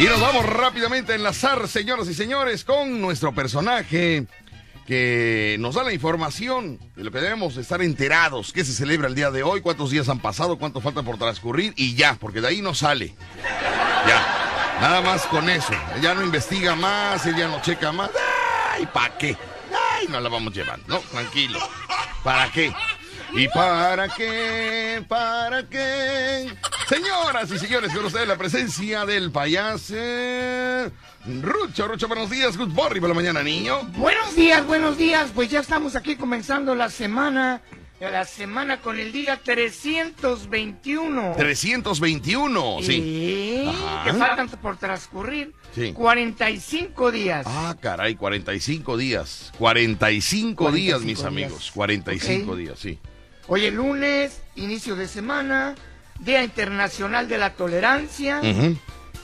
Y nos vamos rápidamente a enlazar, señoras y señores, con nuestro personaje que nos da la información de lo que debemos estar enterados, qué se celebra el día de hoy, cuántos días han pasado, cuánto falta por transcurrir y ya, porque de ahí no sale. Ya, nada más con eso. Ella no investiga más, ella no checa más. Ay, ¿para qué? Ay, no la vamos llevando, no, tranquilo. ¿Para qué? ¿Y para qué? ¿Para qué? Señoras y señores, con ustedes la presencia del payaso Rucho. Rucho, buenos días. Good morning por la mañana, niño. Buenos días, buenos días. Pues ya estamos aquí comenzando la semana. La semana con el día 321. 321, sí. Ajá. que faltan por transcurrir Sí. 45 días. Ah, caray, 45 días. 45, días, 45 mis días. amigos. 45 Ok. días, sí. Hoy es lunes, inicio de semana, Día Internacional de la Tolerancia.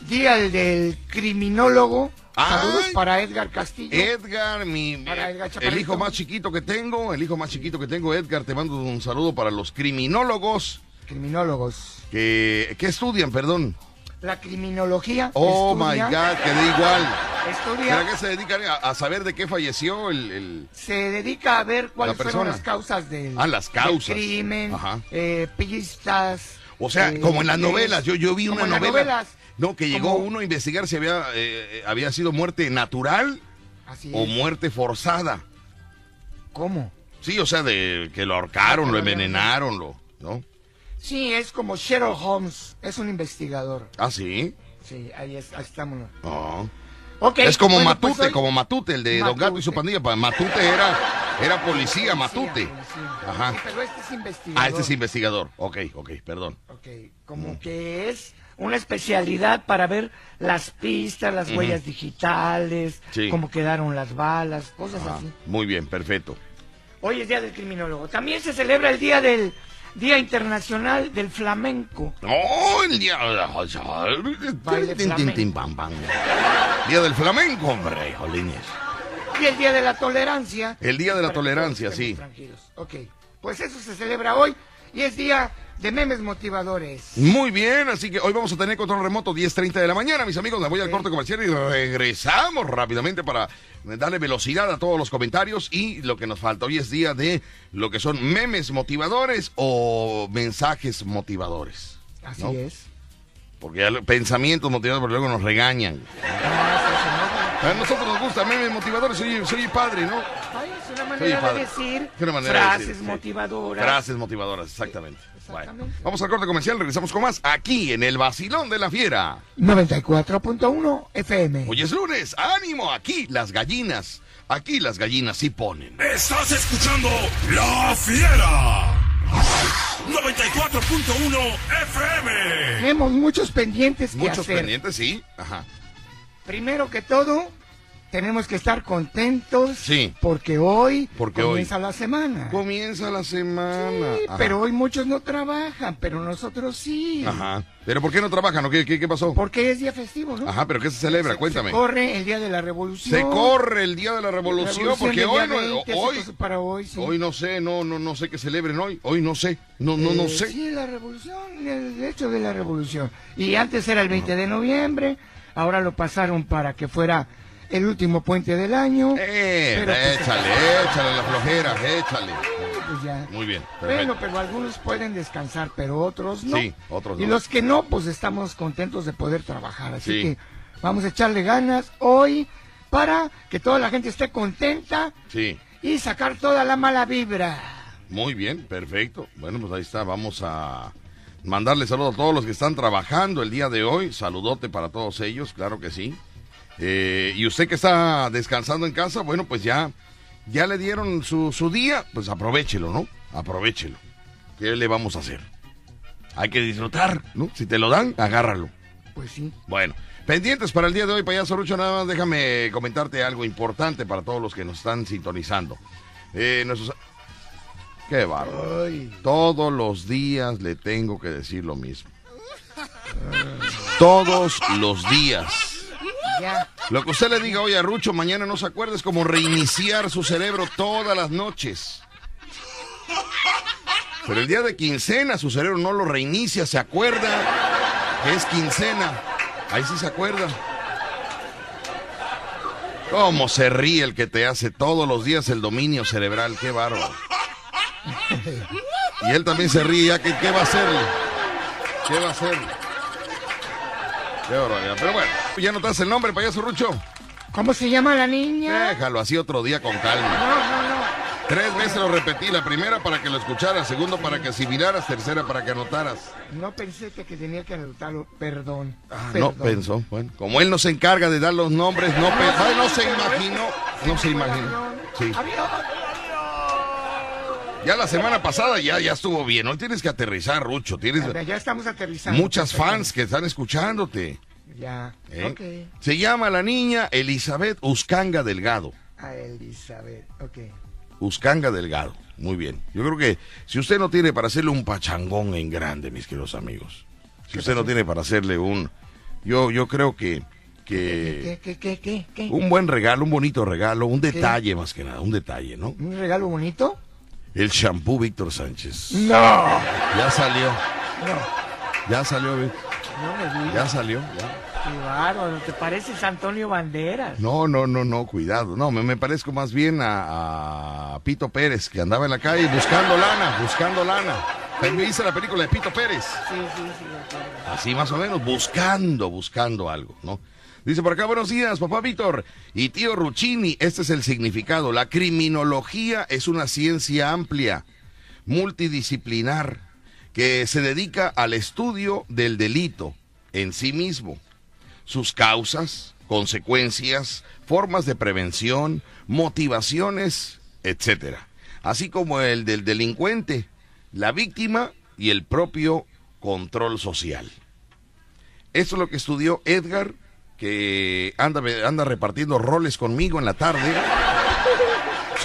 Día del Criminólogo. Ay. Saludos para Edgar Castillo. Edgar, mi, Para Edgar el hijo más chiquito que tengo, el hijo más chiquito que tengo, Edgar, te mando un saludo para los criminólogos Criminólogos. que, que estudian, perdón. La criminología. Oh estudia- my God, que da igual. Estudia, ¿Será que se dedican a, a saber de qué falleció el, el- se dedica a ver cuáles La fueron las causas del, Ah, las del causas. crimen, Ajá. eh, pistas. O sea, eh, como en las novelas, yo, yo vi una novela. novelas. No, que llegó Como- uno a investigar si había, eh, eh, había sido muerte natural Así o muerte forzada. ¿Cómo? Sí, o sea, de que lo ahorcaron, Ah, lo envenenaron, lo, ¿no? Sí, es como Sherlock Holmes, es un investigador. Ah, sí. Sí, ahí, es, ahí estamos. No. Ok, Es como bueno, Matute, pues hoy- como Matute, el de Don Gato y su Matute. pandilla. Pa- Matute era, era policía, Matute. policía. Ajá. Sí, pero este es investigador. Ah, este es investigador. Ok, ok, perdón. Ok, como que es una especialidad para ver las pistas, las huellas digitales, Sí. cómo quedaron las balas, cosas Ah, así. muy bien, perfecto. Hoy es Día del Criminólogo. También se celebra el Día del Día Internacional del Flamenco. ¡Oh, el día! Pam, pam. Día del flamenco, hombre, jolines. Y el Día de la Tolerancia. El día de la tolerancia, sí. Ok, pues eso se celebra hoy y es Día de Memes Motivadores. Muy bien, así que hoy vamos a tener control remoto 10.30 de la mañana, mis amigos. Me voy al corte comercial y regresamos rápidamente para darle velocidad a todos los comentarios y lo que nos falta. Hoy es día de lo que son memes motivadores o mensajes motivadores. Así ¿no? es. Porque ya pensamientos motivadores, porque luego nos regañan. A nosotros nos gusta memes motivadores, soy, soy padre, ¿no? Ay, es una manera de decir Es una manera de frases decir, sí. motivadoras. Frases motivadoras, exactamente. Exactamente. Bueno, vamos al corte comercial, regresamos con más aquí en el Vacilón de la Fiera. 94.1 FM. Hoy es lunes, ánimo, aquí las gallinas, aquí las gallinas sí ponen. Estás escuchando La Fiera. 94.1 FM. Tenemos muchos pendientes que Muchos hacer. pendientes, sí, ajá. Primero que todo, tenemos que estar contentos Sí. porque hoy Porque comienza la semana. Comienza la semana. Sí, pero hoy muchos no trabajan, pero nosotros sí. Ajá. ¿Pero por qué no trabajan qué, qué, qué pasó? Porque es día festivo, ¿no? Ajá, pero ¿qué se celebra? Se- Cuéntame. Se corre el día de la revolución. Se corre el día de la revolución, Revolución porque hoy no, 20, así hoy, que para hoy, sí. hoy no sé, no, no, no sé qué celebren hoy, hoy no sé, no, no, no Eh, sé. Sí, la revolución, el hecho de la revolución. Y antes era el 20 de noviembre, ahora lo pasaron para que fuera el último puente del año. Eh, Pero, pues, échale, échale la flojera, échale. pues ya. Muy bien, Bueno, pero algunos pueden descansar, pero otros no. Sí, otros Y no. los que no, pues estamos contentos de poder trabajar. Así Sí. que vamos a echarle ganas hoy para que toda la gente esté contenta Sí, y sacar toda la mala vibra. muy bien, perfecto. Bueno, pues ahí está, vamos a mandarle saludos a todos los que están trabajando el día de hoy. Saludote para todos ellos, claro que sí. Eh, y usted que está descansando en casa, bueno, pues ya, ya le dieron su, su día, pues aprovechelo, ¿no? Aprovechelo. ¿Qué le vamos a hacer? Hay que disfrutar, ¿no? Si te lo dan, agárralo. Pues sí. Bueno, pendientes para el día de hoy, payaso Rucho, nada más déjame comentarte algo importante para todos los que nos están sintonizando. Eh, nuestros... Qué bárbaro. Todos los días le tengo que decir lo mismo. Todos los días. Lo que usted le diga hoy a Rucho, mañana no se acuerda, es como reiniciar su cerebro todas las noches. Pero el día de quincena su cerebro no lo reinicia, se acuerda es quincena. Ahí sí se acuerda. ¿Cómo se ríe el que te hace todos los días el dominio cerebral? Qué bárbaro. Y él también se ríe, ya que qué va a hacerle. ¿Qué va a hacerle? Qué barbaridad. Pero bueno, ya no te das el nombre, payaso Rucho. ¿Cómo se llama la niña? Déjalo así otro día con calma. No, no, no. Tres veces lo repetí, la primera para que lo escucharas, segundo para que asimilaras, tercera para que anotaras. No pensé que, que tenía que anotarlo. Perdón. Ah, no pensó. Bueno, como él no se encarga de dar los nombres, no pensó, no se imaginó, no se imaginó. Sí. Ya la semana pasada ya, ya estuvo bien. Hoy tienes que aterrizar, Rucho. Tienes Ya, ya estamos aterrizando. muchas fans que están escuchándote. Ya. ¿eh? Ok. Se llama la niña Elizabeth Uscanga Delgado. A Elizabeth. Ok. Uscanga Delgado. Muy bien. Yo creo que si usted no tiene para hacerle un pachangón en grande, mis queridos amigos. Si usted no tiene para hacerle un... Yo, yo creo que... que ¿Qué, qué, qué, un buen regalo, un bonito regalo, un detalle más que nada, un detalle, ¿no? ¿Un regalo bonito? El shampoo Víctor Sánchez. No. Ya salió, No. ya salió, No me ya salió. ya. Qué bárbaro. ¿Te pareces Antonio Banderas? No, no, no, no, cuidado. No, me, me parezco más bien a, a Pito Pérez, que andaba en la calle buscando lana, buscando lana. También hice la película de Pito Pérez. Sí, sí, sí. de. Así más o menos, buscando, buscando algo, ¿no? Dice por acá, buenos días, papá Víctor y tío Ruccini, este es el significado. La criminología es una ciencia amplia, multidisciplinar, que se dedica al estudio del delito en sí mismo, sus causas, consecuencias, formas de prevención, motivaciones, etcétera, así como el del delincuente, la víctima y el propio control social. Esto es lo que estudió Edgar, que anda repartiendo roles conmigo en la tarde.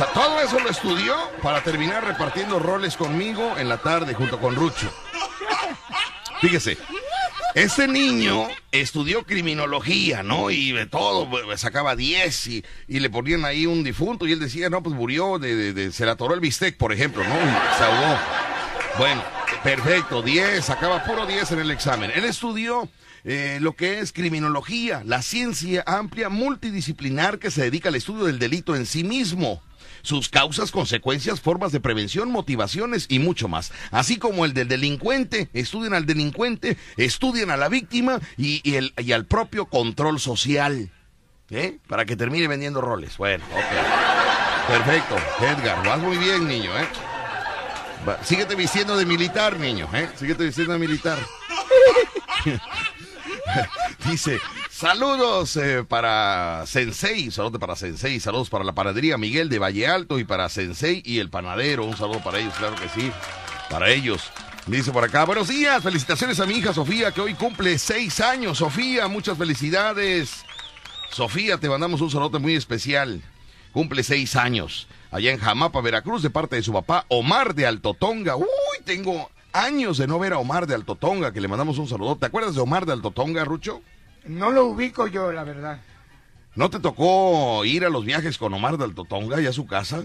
Todo eso lo estudió para terminar repartiendo roles conmigo en la tarde junto con Rucho. Fíjese, este niño estudió criminología, ¿no? Y de todo, pues, sacaba 10 y, le ponían ahí un difunto y él decía, no, pues murió, de, de- se le atoró el bistec, por ejemplo, ¿no? Se ahogó. Bueno, perfecto, 10, sacaba puro 10 en el examen. Él estudió eh, lo que es criminología, la ciencia amplia multidisciplinar que se dedica al estudio del delito en sí mismo. Sus causas, consecuencias, formas de prevención, motivaciones y mucho más. Así como el del delincuente, estudian al delincuente, estudian a la víctima y, el, y al propio control social. ¿Eh? Para que termine vendiendo roles. Bueno, ok. Perfecto. Edgar, vas muy bien, niño, ¿eh? Síguete vistiendo de militar, niño, ¿eh? Síguete vistiendo de militar. Dice, saludos eh, para Sensei, saludos para Sensei, saludos para la panadería Miguel de Valle Alto y para Sensei y el panadero, un saludo para ellos, claro que sí, para ellos. Dice por acá, buenos días, felicitaciones a mi hija Sofía, que hoy cumple seis años. Sofía, muchas felicidades. Sofía, te mandamos un saludo muy especial. Cumple seis años. Allá en Jamapa, Veracruz, de parte de su papá, Omar de Altotonga. Uy, tengo años de no ver a Omar de Altotonga, que le mandamos un saludo. ¿Te acuerdas de Omar de Altotonga, Rucho? No lo ubico yo, la verdad. ¿No te tocó ir a los viajes con Omar de Altotonga y a su casa?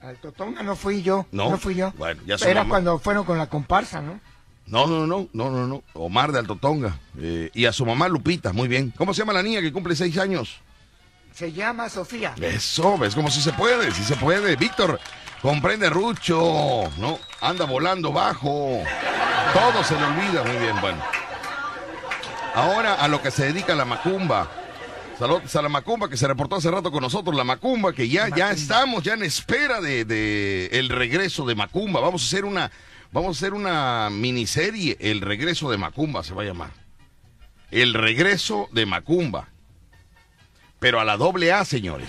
Al Totonga no fui yo. No. No, fui yo. Bueno, ya Era mamá. cuando fueron con la comparsa, ¿no? No, no, no, no, no, no. Omar de Altotonga. Eh, y a su mamá Lupita, muy bien. ¿Cómo se llama la niña que cumple seis años? Se llama Sofía. Eso, ves como si se puede, si se puede. Víctor, comprende Rucho, ¿no? Anda volando bajo. Todo se le olvida, muy bien, bueno. Ahora a lo que se dedica la macumba. Saludos a la macumba que se reportó hace rato con nosotros, la macumba, que ya, ya estamos ya en espera de, de el regreso de Macumba. Vamos a hacer una, vamos a hacer una miniserie, El regreso de Macumba se va a llamar. El regreso de Macumba. Pero a la doble A, señores.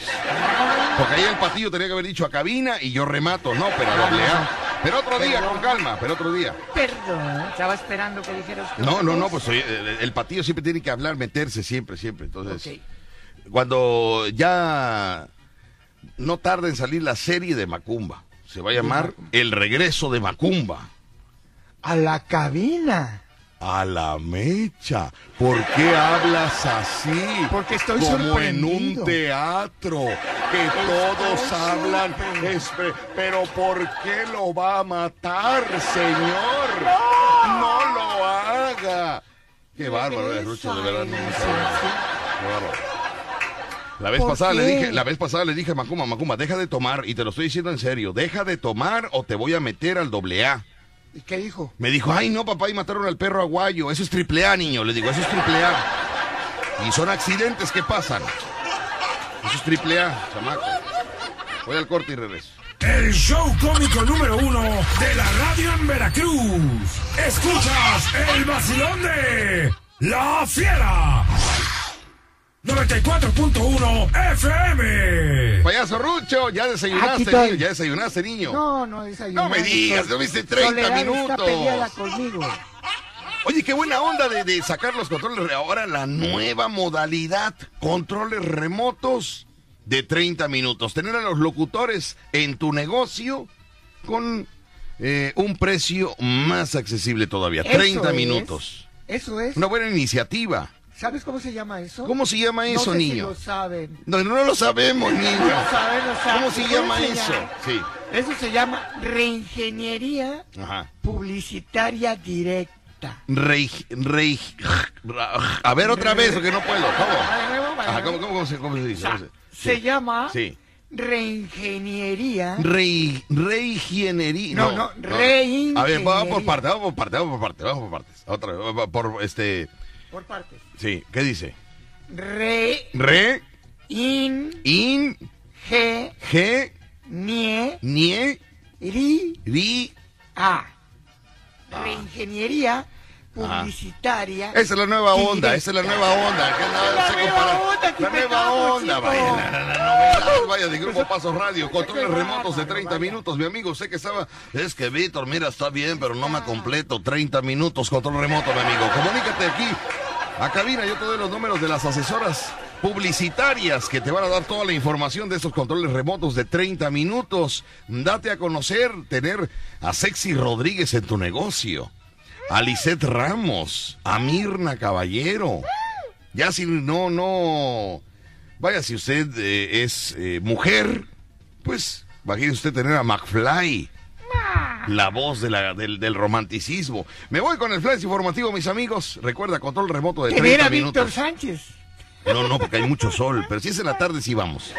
Porque ahí el patillo tenía que haber dicho a cabina y yo remato, no, pero a doble A. Pero otro día, con calma, pero otro día. Perdón. Estaba esperando que dijeras que No, no, no, pues oye, el, el patillo siempre tiene que hablar, meterse siempre, siempre. Entonces, cuando ya no tarda en salir la serie de Macumba, se va a llamar El regreso de Macumba. A la cabina. A la mecha. ¿Por qué hablas así? Porque estoy Como en un teatro, que todos hablan. Pero ¿por qué lo va a matar, señor? No lo haga. Qué bárbaro es Rucho, de verdad. no. Qué bárbaro. La vez ¿Por pasada le qué? dije, la vez pasada le dije a Macuma, Macuma, deja de tomar, y te lo estoy diciendo en serio, deja de tomar o te voy a meter al doble A. ¿Y qué dijo? Me dijo, ay no papá, y mataron al perro aguayo, eso es triple A, niño. Le digo, eso es triple A. Y son accidentes que pasan. Eso es triple A, chamaco. Voy al corte y regreso. El show cómico número uno de la radio en Veracruz. Escuchas el vacilón de La Fiera. 94.1 FM. Payaso Rucho, ya desayunaste, niño, ya desayunaste, niño. No, no desayuné. No me digas, no viste 30 Soledad Está minutos. conmigo. Oye, qué buena onda de, de sacar los controles. Ahora la nueva modalidad, controles remotos de 30 minutos. Tener a los locutores en tu negocio con eh, un precio más accesible todavía. Eso 30 es. minutos. Eso es. Una buena iniciativa. ¿Sabes cómo se llama eso? ¿Cómo se llama no eso, si niño? lo saben. No, no lo sabemos, niño. No lo saben, no saben. ¿Cómo se ¿Cómo llama se eso? llama? Sí. Eso se llama reingeniería Ajá. publicitaria directa. Rey, rey, a ver otra vez, porque no puedo. ¿Cómo? Ajá. ¿cómo, cómo se, cómo se dice? O sea, ¿Cómo se- sí. llama Sí. reingeniería. Rey, reingeniería. No, no, reingeniería. A ver, vamos por partes, vamos por partes, vamos por partes, vamos por partes. Otra vez, por este. Por partes. Sí, ¿qué dice? Re, Re, in, in, ge, ge, nie, nie, ri, ri. a. Reingeniería publicitaria. Esa es la nueva onda, esa es la nueva onda. La nueva onda La nueva onda, vaya, la, novedad, vaya, de Grupo Pasos Radio, controles remotos de bárbaro, 30 vaya. minutos, mi amigo, sé que estaba, es que Víctor, mira, está bien, pero no me completo, 30 minutos, control remoto, mi amigo, comunícate aquí, a cabina, yo te doy los números de las asesoras publicitarias que te van a dar toda la información de estos controles remotos de 30 minutos, date a conocer, tener a Sexy Rodríguez en tu negocio, a Lisette Ramos, a Mirna Caballero, ya si no, no. Vaya, si usted eh, es eh, mujer, pues imagine usted tener a McFly. La voz de la- del, del romanticismo. Me voy con el flash informativo, mis amigos. Recuerda, control remoto de Que ver 30 a Víctor minutos. Sánchez. No, no, porque hay mucho sol. Pero si es en la tarde, sí vamos.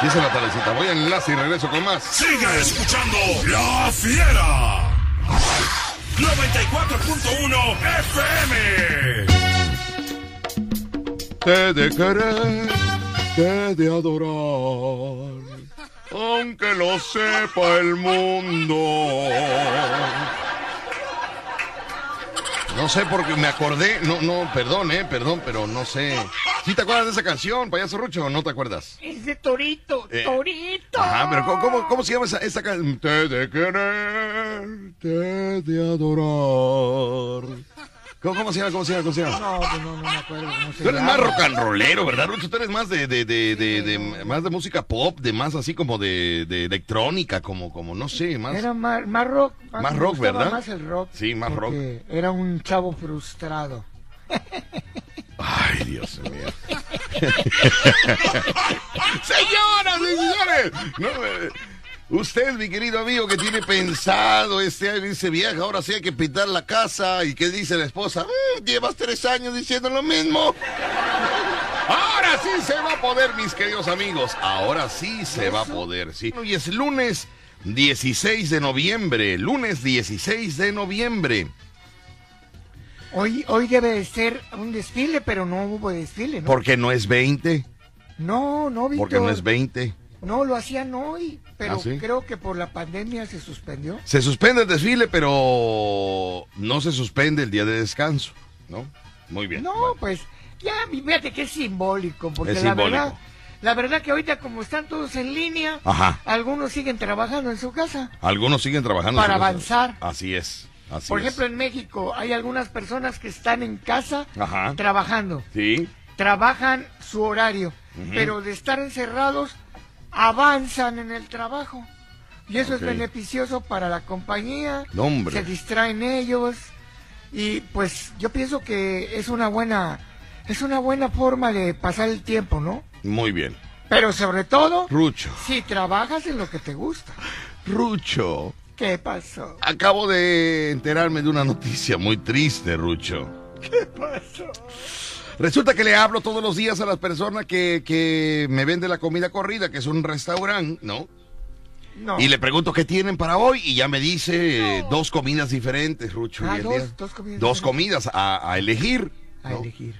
Si es en la tardecita. Voy al enlace y regreso con más. Sigue escuchando La Fiera. 94.1 FM. Te de querer, te de adorar, aunque lo sepa el mundo. No sé porque me acordé, no, no, perdón, eh, perdón, pero no sé. ¿Sí te acuerdas de esa canción, payaso Rucho, o no te acuerdas? Es de Torito, Eh, Torito. Ajá, pero ¿cómo, cómo, cómo se llama esa, esa canción? Te de querer, te de adorar. ¿Cómo, cómo se llama, cómo se llama, cómo se llama? No, pues no, no me acuerdo cómo se Tú eres llama. más rock and rollero, ¿verdad, Rucho? Tú eres más de, de, de, de, de- más de música pop, de más así como de, de electrónica, como, como, no sé, más. Era más, más rock. Más rock, ¿verdad? Más el rock. Sí, más rock. Era un chavo frustrado. Ay, Dios mío. Señoras y señores, no, eh, usted, mi querido amigo, que tiene pensado este año, dice viaje, ahora sí hay que pintar la casa. ¿Y qué dice la esposa? "Mm, llevas tres años diciendo lo mismo. Ahora sí se va a poder, mis queridos amigos. Ahora sí se va a poder, sí. Hoy es lunes 16 de noviembre. Lunes 16 de noviembre. Hoy, hoy debe de ser un desfile, pero no hubo desfile, ¿no? Porque no es 20. No, no, Víctor. Porque no es 20. No, lo hacían hoy, pero ¿Ah, sí? creo que por la pandemia se suspendió. Se suspende el desfile, pero no se suspende el día de descanso, ¿no? Muy bien. No, bueno. pues ya, fíjate que es simbólico, porque Es la simbólico. verdad, la verdad que ahorita como están todos en línea, Ajá. algunos siguen trabajando en su casa. Algunos siguen trabajando. Para en su casa. avanzar. Así es. Así Por es. ejemplo, en México hay algunas personas que están en casa Ajá. trabajando, Sí. trabajan su horario, pero de estar encerrados avanzan en el trabajo. Y eso es beneficioso para la compañía, hombre. se distraen ellos y pues yo pienso que es una buena es una buena forma de pasar el tiempo, ¿no? Muy bien. Pero sobre todo Rucho. si trabajas en lo que te gusta. Rucho. ¿Qué pasó? Acabo de enterarme de una noticia muy triste, Rucho. ¿Qué pasó? Resulta que le hablo todos los días a las personas que, que me vende la comida corrida, que es un restaurante, ¿no? No. Y le pregunto qué tienen para hoy y ya me dice eh, dos comidas diferentes, Rucho. Ah, dos- comidas dos comidas a, a elegir. A ¿no? elegir.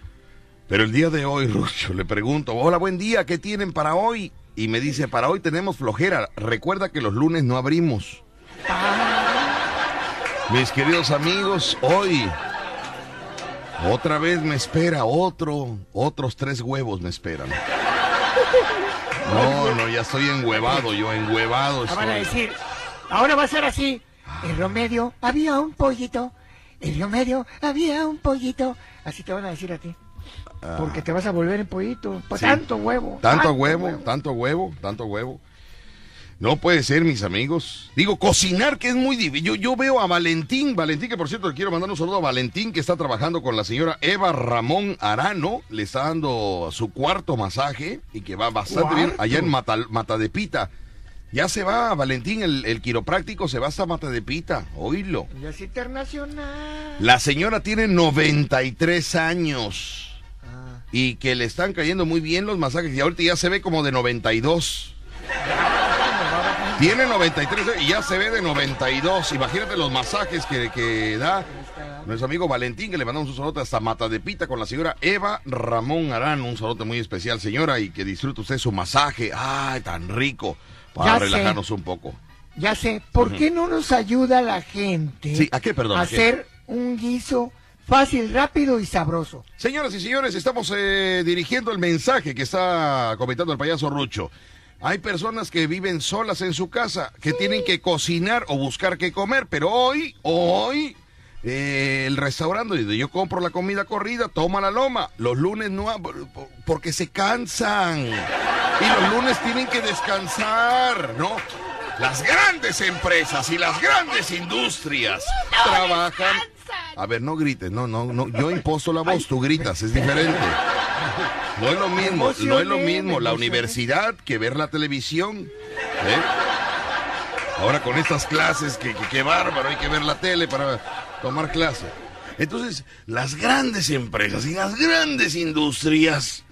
Pero el día de hoy, Rucho, le pregunto, hola, buen día, ¿qué tienen para hoy? Y me dice, para hoy tenemos flojera. Recuerda que los lunes no abrimos. Mis queridos amigos, hoy otra vez me espera otro, otros tres huevos me esperan. No, no, ya estoy enhuevado, yo enhuevado Ah, van a estoy. decir, ahora va a ser así. En Romedio había un pollito. En Romedio había un pollito. Así te van a decir a ti. Porque te vas a volver en pollito. Sí. tanto huevo. Tanto huevo, tanto huevo, tanto huevo. No puede ser, mis amigos. Digo, cocinar, que es muy difícil. Yo, yo veo a Valentín, Valentín, que por cierto le quiero mandar un saludo a Valentín, que está trabajando con la señora Eva Ramón Arano. Le está dando su cuarto masaje y que va bastante bien allá en Mata, Matadepita. Ya se va, Valentín, el, el quiropráctico se va hasta Matadepita. Oílo. Ya es internacional. La señora tiene 93 años Ah, y que le están cayendo muy bien los masajes y ahorita ya se ve como de 92. Tiene 93 y ya se ve de 92. Imagínate los masajes que, que da nuestro amigo Valentín, que le mandamos un saludo hasta Mata de Pita con la señora Eva Ramón Arán. Un saludo muy especial, señora, y que disfrute usted su masaje. Ay, tan rico. Para Ya sé. relajarnos un poco. ya sé. ¿Por qué no nos ayuda la gente Sí, ¿a qué, perdón? a ¿A qué? hacer un guiso fácil, rápido y sabroso? Señoras y señores, estamos eh, dirigiendo el mensaje que está comentando el payaso Rucho. Hay personas que viven solas en su casa, que tienen que cocinar o buscar qué comer, pero hoy, hoy, eh, el restaurante donde yo compro la comida corrida, toma la loma. Los lunes no, porque se cansan. Y los lunes tienen que descansar, ¿no? Las grandes empresas y las grandes industrias trabajan. A ver, no grites, no, no, no. Yo imposto la voz, tú gritas, es diferente. No es lo mismo, no es lo mismo la universidad que ver la televisión. ¿eh? Ahora con estas clases, que, que, que bárbaro, hay que ver la tele para tomar clase. Entonces, las grandes empresas y las grandes industrias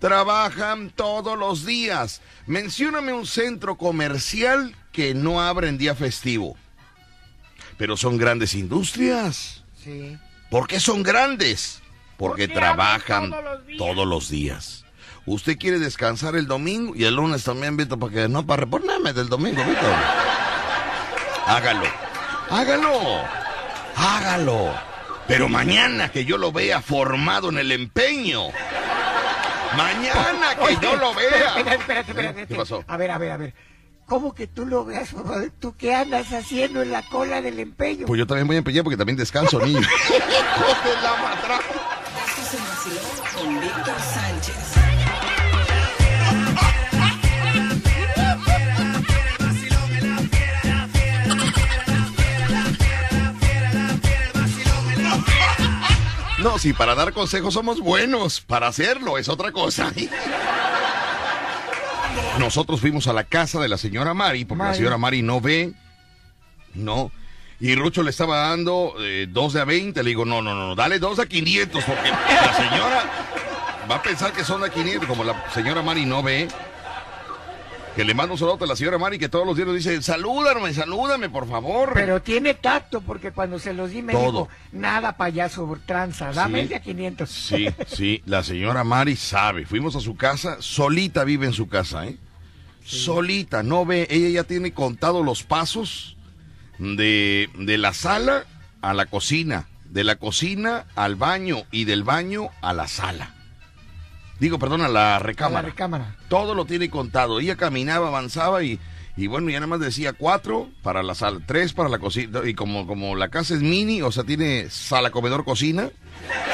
trabajan todos los días. Mencióname un centro comercial que no abre en día festivo. Pero son grandes industrias. Sí. ¿Por qué son grandes? Porque Porque trabajan todos los días. todos los días. Usted quiere descansar el domingo y el lunes también, Víctor, para que no para reponerme del domingo, Víctor. Hágalo. Hágalo. Hágalo. Pero mañana que yo lo vea formado en el empeño. Mañana que yo lo vea. Espérate, espérate, espérate. ¿Qué pasó? A ver, a ver, a ver. ¿Cómo que tú lo veas, papá? ¿Tú qué andas haciendo en la cola del empeño? Pues yo también voy a empeñar porque también descanso, niño. De la matraca. Con Víctor Sánchez. No, si para dar consejos somos buenos, para hacerlo es otra cosa. Nosotros fuimos a la casa de la señora Mari, porque la señora Mari no ve, no. Y Rucho le estaba dando eh, dos de a 20, le digo, no, no, no, dale dos a 500, porque la señora va a pensar que son a 500, como la señora Mari no ve. Que le mando un saludo a la señora Mari que todos los días nos dice, salúdame, salúdame, por favor. Pero tiene tacto porque cuando se los di me Todo. dijo, nada payaso tranza, dame Sí. de a 500. Sí, sí, la señora Mari sabe. Fuimos a su casa, solita vive en su casa, ¿eh? Solita, no ve, ella ya tiene contado los pasos de, de la sala a la cocina, de la cocina al baño y del baño a la sala. Digo, perdón, a la A la recámara. recámara. Todo lo tiene contado. Ella caminaba, avanzaba y, y bueno, ya nada más decía cuatro para la sala, tres para la cocina. Y como, como la casa es mini, o sea, tiene sala, comedor, cocina.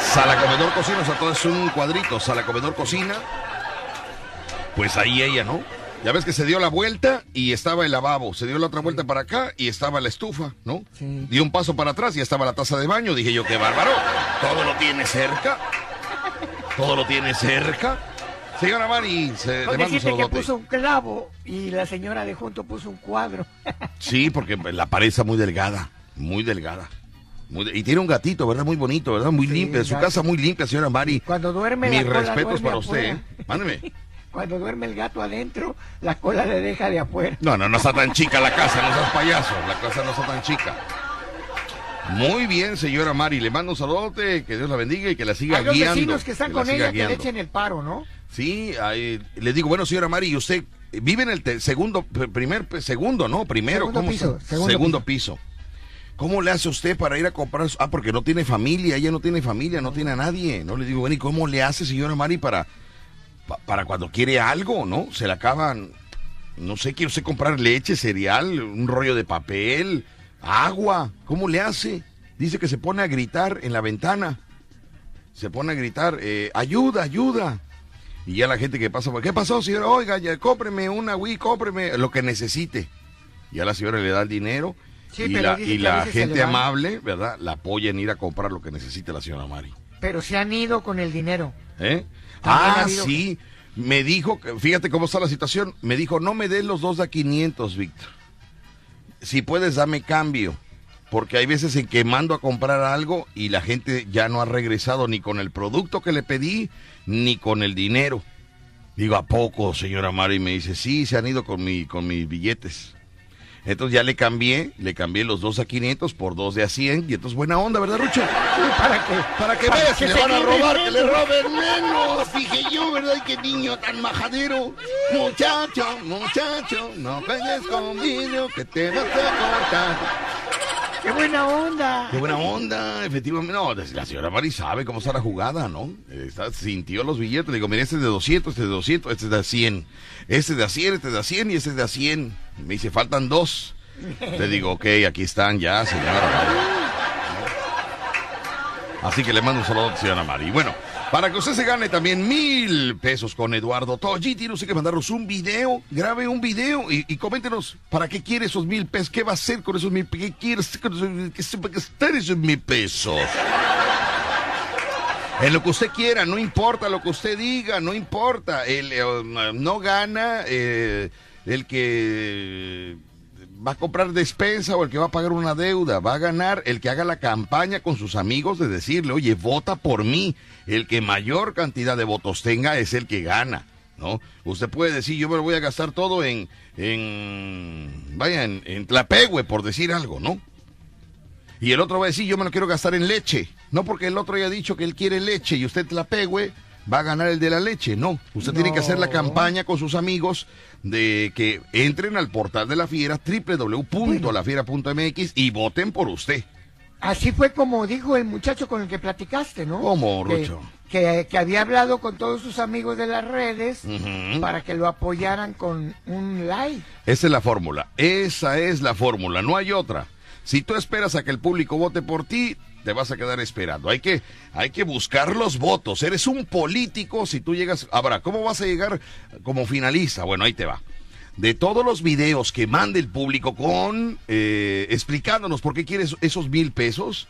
Sala, comedor, cocina, o sea, todo es un cuadrito. Sala, comedor, cocina. Pues ahí ella, ¿no? Ya ves que se dio la vuelta y estaba el lavabo. Se dio la otra vuelta para acá y estaba la estufa, ¿no? Sí. Dio un paso para atrás y estaba la taza de baño. Dije yo, qué bárbaro. Todo lo tiene cerca. Todo lo tiene cerca. Señora Mari, se, Con le mando un que puso un clavo y la señora de junto puso un cuadro. Sí, porque la pared está muy delgada, muy delgada, Muy- y tiene un gatito, ¿verdad? Muy bonito, ¿verdad? Muy Sí, limpia. Su casa muy limpia, señora Mari. Cuando duerme Mis la cola respetos duerme para usted. ¿eh? Mándeme. Cuando duerme el gato adentro, la cola le deja de afuera. No, no, no está tan chica la casa, no seas payaso. La casa no está tan chica. Muy bien, señora Mari. Le mando un saludote, que Dios la bendiga y que la siga Hay los guiando. vecinos que están con ella que le guiando. echen el paro, ¿no? Sí, ahí, le digo, bueno, señora Mari, ¿y usted vive en el segundo, pr- primer, segundo, no? Primero, Segundo ¿cómo piso, segundo piso. ¿Cómo le hace usted para ir a comprar? Ah, porque no tiene familia, ella no tiene familia, no tiene a nadie. No le digo, bueno, ¿y cómo le hace, señora Mari, para, pa- para cuando quiere algo, no? Se le acaban, no sé, quiere usted comprar leche, cereal, un rollo de papel, agua. ¿Cómo le hace? Dice que se pone a gritar en la ventana. Se pone a gritar, eh, ayuda, ayuda. Y ya la gente que pasa, ¿qué pasó, señora? Oiga, ya cómpreme una Wii, cómpreme lo que necesite. Ya la señora le da el dinero Sí, y la, y la gente amable, ¿verdad? La apoya en ir a comprar lo que necesite la señora Mari. Pero se han ido con el dinero. ¿Eh? Ha Ah, habido- sí. Me dijo, fíjate cómo está la situación. Me dijo, no me des los dos de a 500, Víctor. Si puedes, dame cambio. Porque hay veces en que mando a comprar algo y la gente ya no ha regresado ni con el producto que le pedí, ni con el dinero. Digo, ¿a poco, señora Mari? Y me dice, sí, se han ido con, mi, con mis billetes. Entonces ya le cambié, le cambié los dos a 500 por dos de a 100. Y entonces buena onda, ¿verdad, Rucho? ¿Para qué? Para que Para veas, que le van a robar, que le roben menos. Dije yo, ¿verdad? Qué niño tan majadero. Muchacho, muchacho, no juegues conmigo que te vas a cortar. ¡Qué buena onda! Qué buena onda, efectivamente. No, la señora Mari sabe cómo está la jugada, ¿no? Está, sintió los billetes. Le digo, mira, este es de 200, este es de 200, este es de 100. Este es de 100, este es de 100 y este es de 100. Me dice, faltan dos. Le digo, ok, aquí están ya, señora Mari. Así que le mando un saludo a señora Mari. Bueno, para que usted se gane también mil pesos con Eduardo Toggi, tiene usted que mandarnos un video, grabe un video y, y coméntenos para qué quiere esos mil pesos, qué va a hacer con esos mil pesos, qué quiere con esos, qué gastar esos mil pesos. En lo que usted quiera, no importa lo que usted diga, no importa. El, eh, no gana eh, el que va a comprar despensa o el que va a pagar una deuda. Va a ganar el que haga la campaña con sus amigos de decirle, oye, vota por mí. El que mayor cantidad de votos tenga es el que gana. ¿No? Usted puede decir, yo me lo voy a gastar todo en, en vaya, en, en Tlapehue, por decir algo, ¿no? Y el otro va a decir, yo me lo quiero gastar en leche. No porque el otro haya dicho que él quiere leche y usted la pegue, va a ganar el de la leche. No, usted tiene que hacer la campaña con sus amigos de que entren al portal de la fiera, www.lafiera.mx y voten por usted. Así fue como dijo el muchacho con el que platicaste, ¿no? ¿Cómo, Rucho? Que, que había hablado con todos sus amigos de las redes para que lo apoyaran con un like. Esa es la fórmula. Esa es la fórmula. No hay otra. Si tú esperas a que el público vote por ti, te vas a quedar esperando. Hay que, hay que buscar los votos. Eres un político si tú llegas. Ahora, ¿cómo vas a llegar como finalista? Bueno, ahí te va. De todos los videos que mande el público con eh, explicándonos por qué quieres esos mil pesos,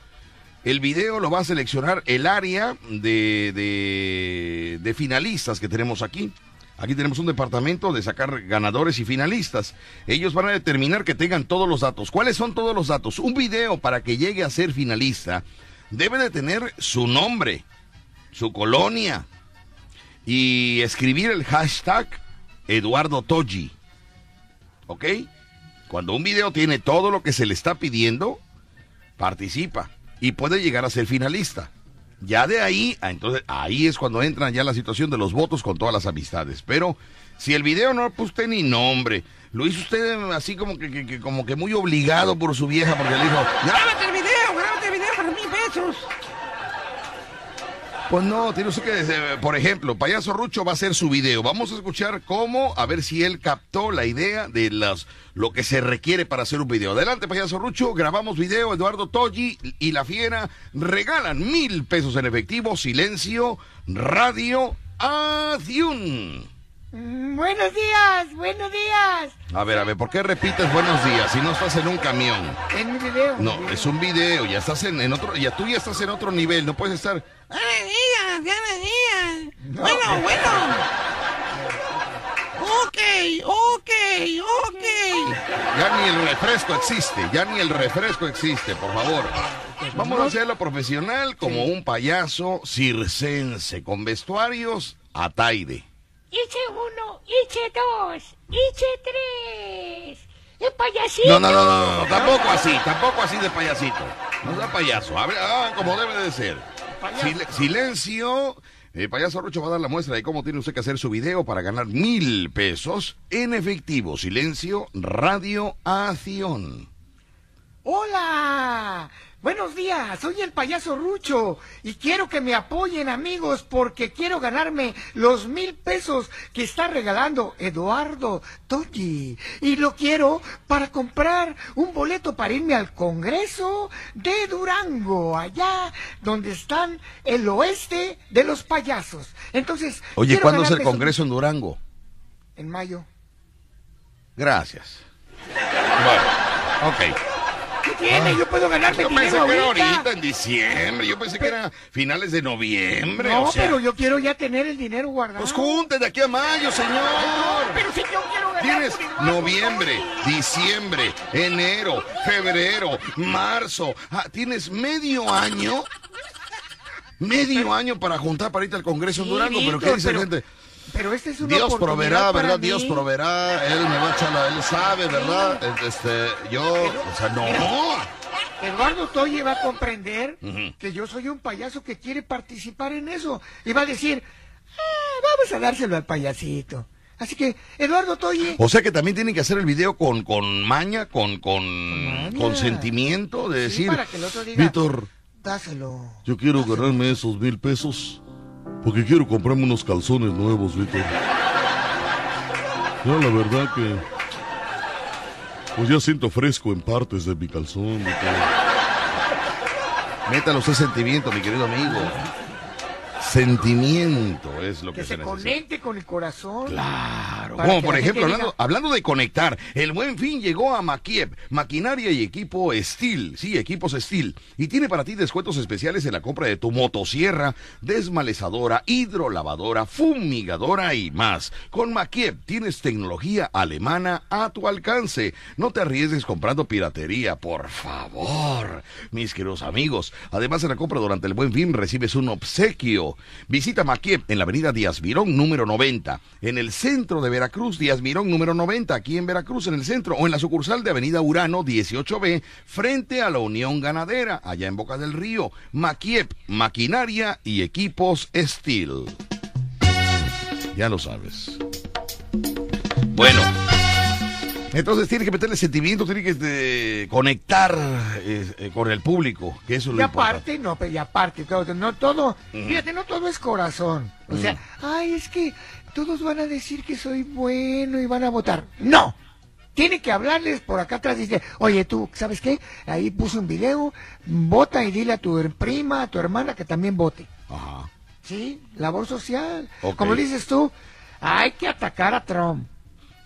el video lo va a seleccionar el área de, de, de finalistas que tenemos aquí. Aquí tenemos un departamento de sacar ganadores y finalistas. Ellos van a determinar que tengan todos los datos. ¿Cuáles son todos los datos? Un video para que llegue a ser finalista debe de tener su nombre, su colonia y escribir el hashtag Eduardo Toji. ¿Ok? Cuando un video tiene todo lo que se le está pidiendo, participa y puede llegar a ser finalista. Ya de ahí, ah, entonces ahí es cuando entra ya la situación de los votos con todas las amistades. Pero si el video no puso usted ni nombre, lo hizo usted así como que, como que muy obligado por su vieja porque le dijo, grábate el video, grábate el video para mil pesos. Pues no, tiene usted que, eh, por ejemplo, Payaso Rucho va a hacer su video. Vamos a escuchar cómo, a ver si él captó la idea de las, lo que se requiere para hacer un video. Adelante, Payaso Rucho, grabamos video, Eduardo Toggi y La Fiera regalan mil pesos en efectivo, silencio, radio, adiós. Mm, buenos días, buenos días. A ver, a ver, ¿por qué repites buenos días si no estás en un camión? En mi video. No, es un video, ya estás en, en otro, ya tú ya estás en otro nivel, no puedes estar... Buenos días, buenos días. No. Bueno, bueno. Ok, ok, ok. Ya ni el refresco existe, ya ni el refresco existe, por favor. Vamos a hacerlo profesional como un payaso circense con vestuarios a taide. Hice uno, hice dos, hice tres. El payasito. No, no, no, no, no, tampoco así, tampoco así de payasito. No sea payaso, hable ah, como debe de ser. Sil- silencio. El payaso Rocho va a dar la muestra de cómo tiene usted que hacer su video para ganar mil pesos en efectivo. Silencio, radio, acción. Hola. Buenos días, soy el payaso Rucho y quiero que me apoyen amigos porque quiero ganarme los mil pesos que está regalando Eduardo Toki y lo quiero para comprar un boleto para irme al Congreso de Durango, allá donde están el oeste de los payasos. Entonces, Oye, ¿cuándo es el esos- Congreso en Durango? En mayo. Gracias. Bueno, ok. Yo puedo ganarme Yo pensé que era ahorita. en diciembre. Yo pensé que era finales de noviembre. No, o sea, pero yo quiero ya tener el dinero guardado. Pues junten de aquí a mayo, señor. Pero si yo quiero ganar Tienes noviembre, diciembre, enero, febrero, marzo. Ah, tienes medio año. Medio año para juntar para irte al Congreso en Sí, Durango. Pero ¿qué dice pero- gente? Pero esta es una Dios proveerá, ¿verdad? mí. Dios proveerá. Él me va a echar la... Él sabe, ¿verdad? Este, yo... O sea, no. Eduardo Toye va a comprender que yo soy un payaso que quiere participar en eso. Y va a decir, "Ah, vamos a dárselo al payasito. Así que, Eduardo Toye, O sea que también tienen que hacer el video con, con maña, con, con, con sentimiento de Sí, decir, para que el otro diga- Víctor, dáselo. yo quiero ganarme esos mil pesos porque quiero comprarme unos calzones nuevos, Víctor. Ya, la verdad que, pues ya siento fresco en partes de mi calzón, Víctor. Métalo ese sentimiento, mi querido amigo. Sentimiento es lo que, Que se necesita. conecte con el corazón. Claro. Como por ejemplo, diga- hablando, hablando de conectar, el buen fin llegó a Makiev, maquinaria y equipo Steel, sí, equipos Steel, y tiene para ti descuentos especiales en la compra de tu motosierra, desmalezadora, hidrolavadora, fumigadora y más. Con Makiev tienes tecnología alemana a tu alcance. No te arriesgues comprando piratería, por favor, mis queridos amigos. Además, en la compra durante el buen fin recibes un obsequio. Visita Makiev en la avenida Díaz Mirón número 90, en el centro de Veracruz, Díaz Mirón número 90, aquí en Veracruz, en el centro, o en la sucursal de Avenida Urano 18B, frente a la Unión Ganadera, allá en Boca del Río. Makiev, maquinaria y equipos Steel. Ya lo sabes. Bueno. Entonces tiene que meterle sentimiento, tiene que eh, conectar eh, eh, con el público, que eso es Y lo importante. aparte, no, pero y aparte, todo, no todo, fíjate, no todo es corazón. O sea, ay, es que todos van a decir que soy bueno y van a votar. No. Tiene que hablarles por acá atrás y dice, oye tú, ¿sabes qué? Ahí puse un video, vota y dile a tu prima, a tu hermana que también vote. Ajá. ¿Sí? Labor social. Ok. Como dices tú, hay que atacar a Trump.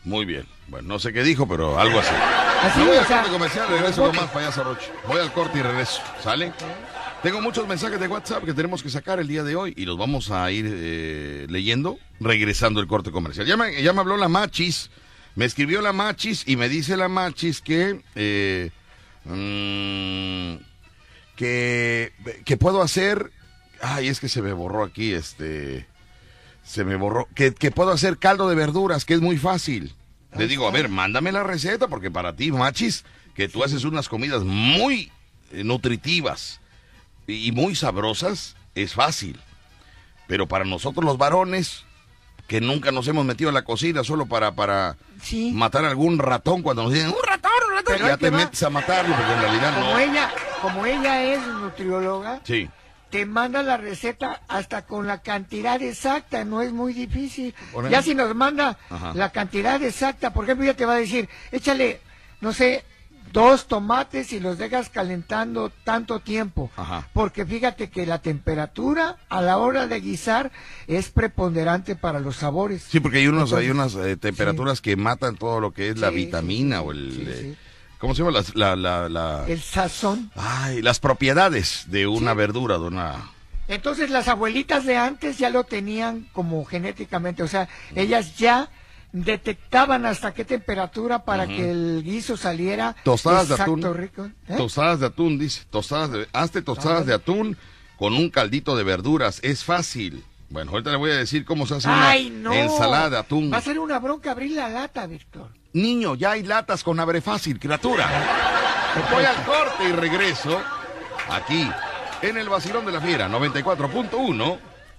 Muy bien. Bueno, no sé qué dijo, pero algo así. Así, voy o al sea, corte comercial, regreso con más payaso Roche. Voy al corte y regreso. ¿Sale? Tengo muchos mensajes de WhatsApp que tenemos que sacar el día de hoy y los vamos a ir eh, leyendo regresando el corte comercial. Ya me, ya me habló la Machis, me escribió la Machis y me dice la Machis que eh, mm, que que puedo hacer. Ay, es que se me borró aquí, este, se me borró. Que, que puedo hacer caldo de verduras, que es muy fácil. Le digo, a ver, mándame la receta porque para ti, Machis, que tú haces unas comidas muy eh, nutritivas y muy sabrosas, es fácil. Pero para nosotros los varones, que nunca nos hemos metido a la cocina solo para, para Sí. matar algún ratón cuando nos dicen, un ratón, un ratón, Pero ya te te va. metes a matarlo, porque en realidad Como no. ella, como ella es nutrióloga, Sí. Te manda la receta hasta con la cantidad exacta, no es muy difícil. Ya si nos manda Ajá. la cantidad exacta, por ejemplo, ella te va a decir, échale, no sé, dos tomates y los dejas calentando tanto tiempo. Ajá. Porque fíjate que la temperatura a la hora de guisar es preponderante para los sabores. Sí, porque hay unos, Entonces, hay unas eh, temperaturas que matan todo lo que es la vitamina sí, o el, eh. ¿Cómo se llama? Las- La, la, la, El sazón. ay, las propiedades de una Sí. verdura, de una, Entonces las abuelitas de antes ya lo tenían como genéticamente, o sea, ellas ya detectaban hasta qué temperatura para que el guiso saliera Tostadas de atún. rico. ¿eh? Tostadas de atún, dice. Tostadas de... Hazte tostadas de atún con un caldito de verduras. Es fácil. Bueno, ahorita le voy a decir cómo se hace una no. ensalada de atún. Va a ser una bronca abrir la lata, Víctor. Niño, ya hay latas con abre fácil, criatura. Voy al corte y regreso aquí en el vacilón de la fiera 94.1.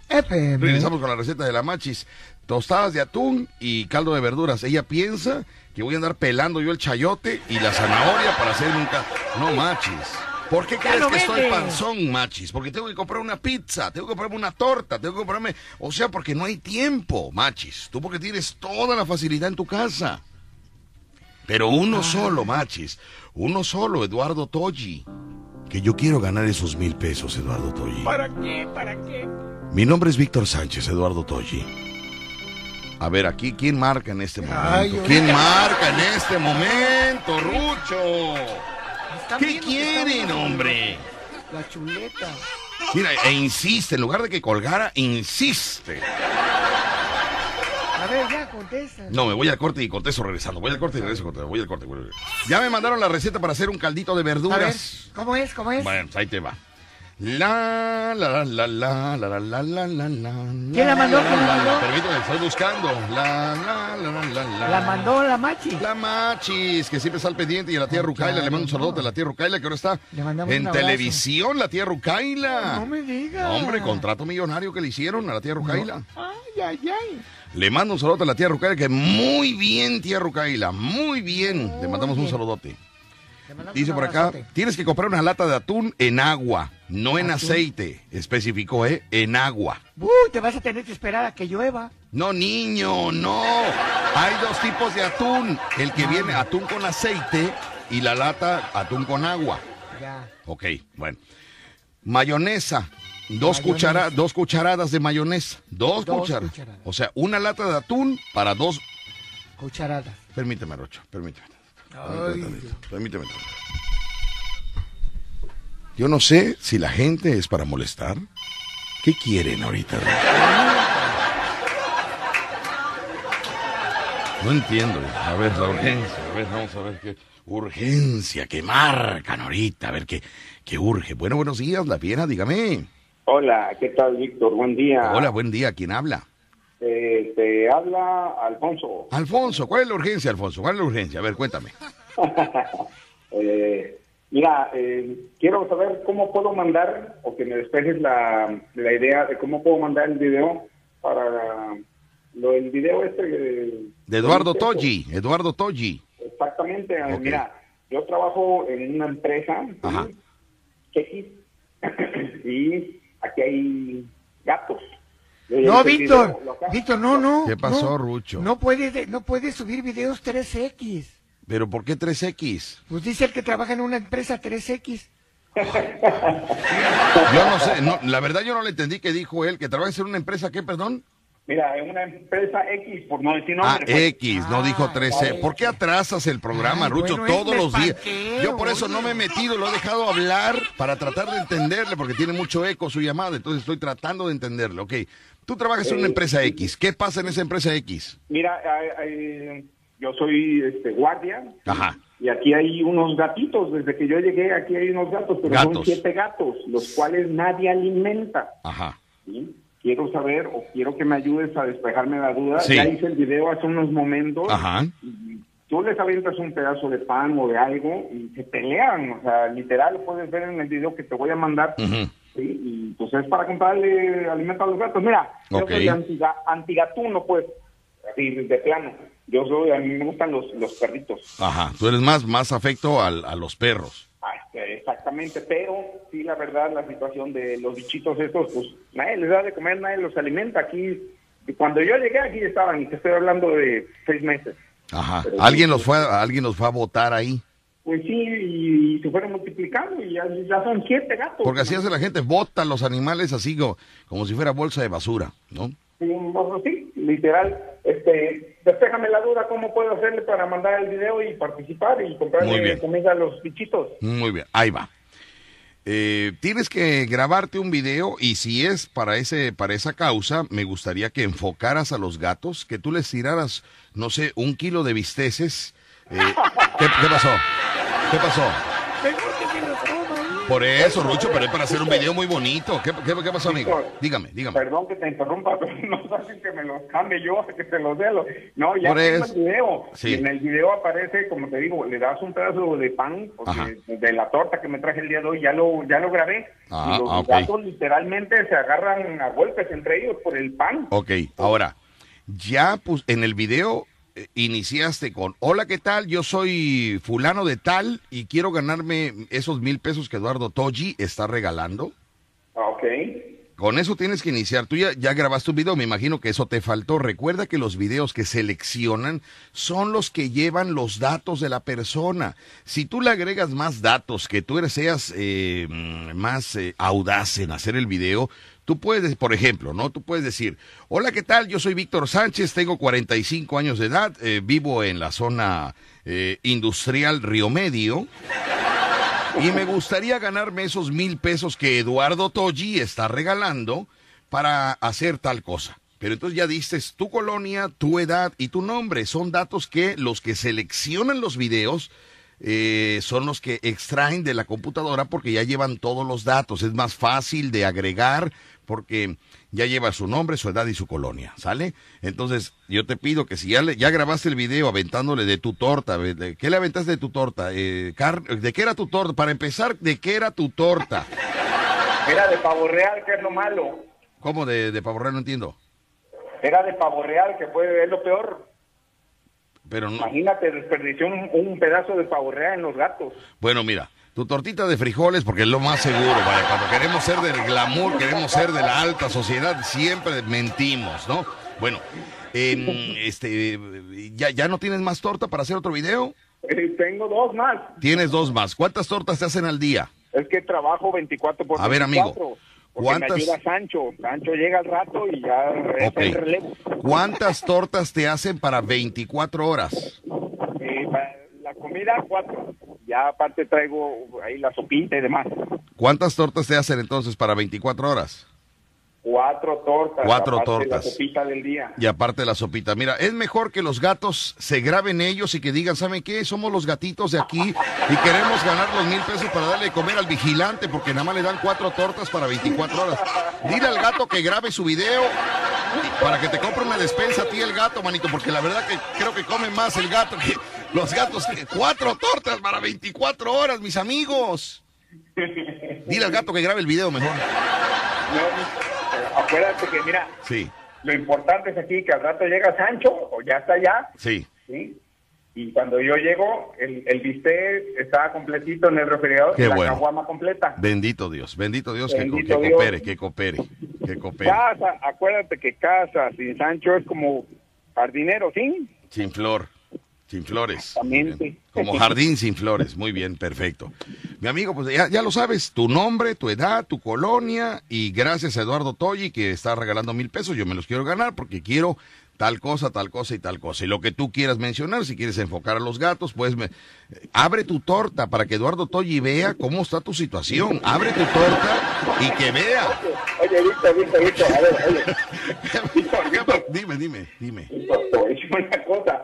FM. Regresamos con la receta de la machis. Tostadas de atún y caldo de verduras. Ella piensa que voy a andar pelando yo el chayote y la zanahoria para hacer un ca- No, machis. ¿Por qué crees que estoy panzón, machis? Porque tengo que comprar una pizza, tengo que comprarme una torta, tengo que comprarme... O sea, porque no hay tiempo, machis. Tú porque tienes toda la facilidad en tu casa. Pero uno solo, machis. Uno solo, Eduardo Toggi. Que yo quiero ganar esos mil pesos, Eduardo Toggi. ¿Para qué? ¿Para qué? Mi nombre es Víctor Sánchez, Eduardo Toggi. A ver, aquí, ¿quién marca en este momento? Ay, ¿Quién marca en este momento, Rucho? ¿Qué quieren, hombre? La chuleta. Mira, e insiste, en lugar de que colgara, insiste. A ver, ya contesta. No, me voy al corte y contesto regresando. Voy al corte y regreso. Voy al corte. voy al- Ya me mandaron la receta para hacer un caldito de A ver, verduras. ¿cómo es? ¿Cómo es? Bueno, pues ahí te va. La, la, la, la, la, la, la, la, la, la. ¿Quién la mandó? ¿Quién la mandó? Permítame, estoy buscando. La, la, la, la, la, la. La mandó la machi. La Machis, que siempre está al pendiente, y a la tía Ah, Rucaila, le mando un saludo a la tía Rucaila, que ahora está Le mandamos en televisión, la tía Rucaila. No me diga. Hombre, contrato millonario que le hicieron a la tía Rucaila. Ay, ay, ay. Le mando un saludo a la tía Rucaila, que muy bien, tía Rucaila, muy bien. Le mandamos un saludote. Dice por acá, tienes que comprar una lata de atún en agua, no en ¿Atún? aceite. Especificó, ¿eh? En agua. Uy, te vas a tener que esperar a que llueva. No, niño, no. Hay dos tipos de atún. El que viene atún con aceite y la lata atún con agua. Ya. Ok, bueno. Mayonesa. Dos, cuchara- dos cucharadas de mayonesa. Dos, Dos cucharadas. cucharadas. O sea, una lata de atún para dos. Cucharadas. Permíteme, Rocho. Permíteme. Ay, Permíteme. Permíteme. Yo no sé si la gente es para molestar. ¿Qué quieren ahorita? No entiendo. A ver, la urgencia. A ver, vamos a ver qué urgencia que marcan ahorita. A ver qué, qué urge. Bueno, buenos días, la fiera, dígame. Hola, ¿qué tal, Víctor? Buen día. Hola, buen día. ¿Quién habla? Eh, te habla Alfonso. Alfonso, ¿cuál es la urgencia, Alfonso? ¿Cuál es la urgencia? A ver, cuéntame. Eh, mira, eh, quiero saber cómo puedo mandar, o que me despejes la, la idea de cómo puedo mandar el video para lo el video este. De Eduardo Toggi. Eduardo Toggi. Exactamente. eh. Mira, yo trabajo en una empresa. Ajá. X, y aquí hay gatos. No, Víctor. Víctor, no, no. ¿Qué pasó, no. Rucho? No puedes, no puedes subir videos 3X. ¿Pero por qué 3X? Pues dice el que trabaja en una empresa 3X. Yo no sé, no, la verdad yo no le entendí que dijo él, que trabaja en una empresa, ¿qué, perdón? Mira, en una empresa X, por no decir Ah, nombre. pues. X, no dijo 13. ¿Por qué atrasas el programa, Ay, Rucho, bueno, es todos los días? Yo por eso oye. no me he metido, lo he dejado hablar para tratar de entenderle, porque tiene mucho eco su llamada, entonces estoy tratando de entenderle. Ok, tú trabajas en una Eh, empresa X, ¿qué pasa en esa empresa X? Mira, hay- hay- yo soy este, guardia. Ajá. Y aquí hay unos gatitos. Desde que yo llegué, aquí hay unos gatos, pero Gatos. son siete gatos, los cuales nadie alimenta. Ajá. ¿sí? Quiero saber o quiero que me ayudes a despejarme la duda. Sí. Ya hice el video hace unos momentos. Ajá. Tú les avientas un pedazo de pan o de algo y se pelean. O sea, literal, puedes ver en el video que te voy a mandar. Sí, y pues es para comprarle alimento a los gatos. Mira, Ok. yo soy antiga, antigatuno, pues, así de plano. Yo soy, a mí me gustan los, los perritos. Ajá, tú eres más, más afecto al- a los perros. Este, exactamente, pero sí, la verdad, la situación de los bichitos estos, pues nadie les da de comer, nadie los alimenta. Aquí, cuando yo llegué aquí estaban, y te estoy hablando de seis meses. Ajá. Pero- Alguien los fue, a- alguien los fue a votar ahí. Pues sí, y, y se fueron multiplicando y ya, ya son siete gatos. Porque así hace la gente, bota los animales así co- como, si fuera bolsa de basura, ¿no? Sí, literal. Este, despéjame la duda, ¿cómo puedo hacerle para mandar el video y participar y comprarle comida a los bichitos? Muy bien, ahí va. eh, tienes que grabarte un video y si es para ese para esa causa, me gustaría que enfocaras a los gatos, que tú les tiraras, no sé, un kilo de bisteces. Eh, ¿qué, qué pasó? ¿Qué pasó? Mejor que se los coma ahí. Por eso, Rucho, pero es para hacer un video muy bonito. ¿Qué, qué, qué pasó, amigo? Dígame, dígame. Perdón que te interrumpa, pero no fácil que me los cambie yo, que te los dé. No, ya Por tengo eso. el video. Sí. En el video aparece, como te digo, le das un pedazo de pan, porque de la torta que me traje el día de hoy, ya lo, ya lo grabé. Ah, y los ah, gatos literalmente se agarran a golpes entre ellos por el pan. Ok, ahora, ya pues, en el video iniciaste con, hola, ¿qué tal? Yo soy fulano de tal y quiero ganarme esos mil pesos que Eduardo Toji está regalando. Ah, Ok. Con eso tienes que iniciar. Tú ya, ya grabaste un video, me imagino que eso te faltó. Recuerda que los videos que seleccionan son los que llevan los datos de la persona. Si tú le agregas más datos, que tú eres, seas eh, mm, más eh, audaz en hacer el video, tú puedes, por ejemplo, ¿no? Tú puedes decir, hola, ¿qué tal? Yo soy Víctor Sánchez, tengo 45 años de edad, eh, vivo en la zona eh, industrial Río Medio. Y me gustaría ganarme esos mil pesos que Eduardo Toji está regalando para hacer tal cosa. Pero entonces ya diste tu colonia, tu edad y tu nombre. Son datos que los que seleccionan los videos eh, son los que extraen de la computadora porque ya llevan todos los datos. Es más fácil de agregar porque ya lleva su nombre, su edad y su colonia, ¿sale? Entonces, yo te pido que si ya, le- ya grabaste el video aventándole de tu torta, ¿de- de- ¿qué le aventaste de tu torta? Eh, car- ¿De qué era tu torta? Para empezar, ¿de qué era tu torta? Era de pavo real, que es lo malo. ¿Cómo de, de pavo real? No entiendo. Era de pavo real, que fue es lo peor. Pero no. Imagínate, desperdició un, un pedazo de pavo real en los gatos. Bueno, mira, tu tortita de frijoles, porque es lo más seguro, ¿vale? Cuando queremos ser del glamour, queremos ser de la alta sociedad, siempre mentimos, ¿no? Bueno, este, ¿ya, ¿ya no tienes más torta para hacer otro video? Eh, tengo dos más. Tienes dos más. ¿Cuántas tortas te hacen al día? Es que trabajo 24 por A ver, 24, amigo, ¿cuántas- me ayuda Sancho. Sancho llega al rato y ya es Ok. el relevo. ¿Cuántas tortas te hacen para 24 horas? Eh, pa- la comida, cuatro. Ya aparte traigo ahí la sopita y demás. ¿Cuántas tortas te hacen entonces para 24 horas? Cuatro tortas. Cuatro aparte de tortas. La sopita del día. Y aparte la sopita. Mira, es mejor que los gatos se graben ellos y que digan, ¿saben qué? Somos los gatitos de aquí y queremos ganar los mil pesos para darle de comer al vigilante porque nada más le dan cuatro tortas para 24 horas. Dile al gato que grabe su video para que te compre una despensa a ti el gato, manito, porque la verdad que creo que come más el gato que los gatos. Cuatro tortas para 24 horas, mis amigos. Dile al gato que grabe el video mejor. No, acuérdate que, mira, Sí, lo importante es aquí que al rato llega Sancho o ya está allá. sí. ¿sí? Y cuando yo llego, el, el bistec estaba completito en el refrigerador, Qué la bueno. caguama completa. Bendito Dios, bendito Dios que, que Dios. coopere, que coopere, que coopere. Casa, acuérdate que casa sin Sancho es como jardinero, ¿sí? Sin flor, sin flores. Como jardín sin flores. Muy bien, perfecto. Mi amigo, pues ya, ya lo sabes, tu nombre, tu edad, tu colonia y gracias a Eduardo Toyi que está regalando mil pesos, yo me los quiero ganar porque quiero tal cosa, tal cosa y tal cosa. Y lo que tú quieras mencionar, si quieres enfocar a los gatos, pues me, abre tu torta para que Eduardo Toyi vea cómo está tu situación. Abre tu torta y que vea. Oye, Víctor, Víctor, Víctor, a ver, oye, ¿Qué dime, dime, dime. Víctor, te una cosa.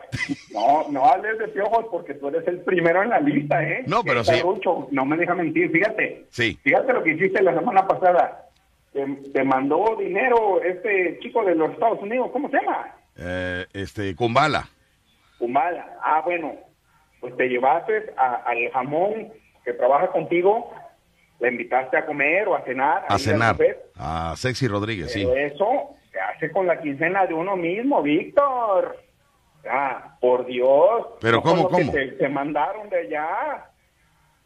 No, no hables de piojos porque tú eres el primero en la lista, ¿eh? No, pero sí. Rucho, no me deja mentir, fíjate. Sí. Fíjate lo que hiciste la semana pasada. Te, te mandó dinero este chico de los Estados Unidos, ¿cómo se llama? Eh, este, Kumbala. Humala. Ah, bueno, pues te llevaste al jamón que trabaja contigo, la invitaste a comer o a cenar. A cenar. A Sexy Rodríguez, sí. Eso se hace con la quincena de uno mismo, Víctor. Ah, por Dios. Pero No ¿cómo, lo que cómo? Te, te mandaron de allá.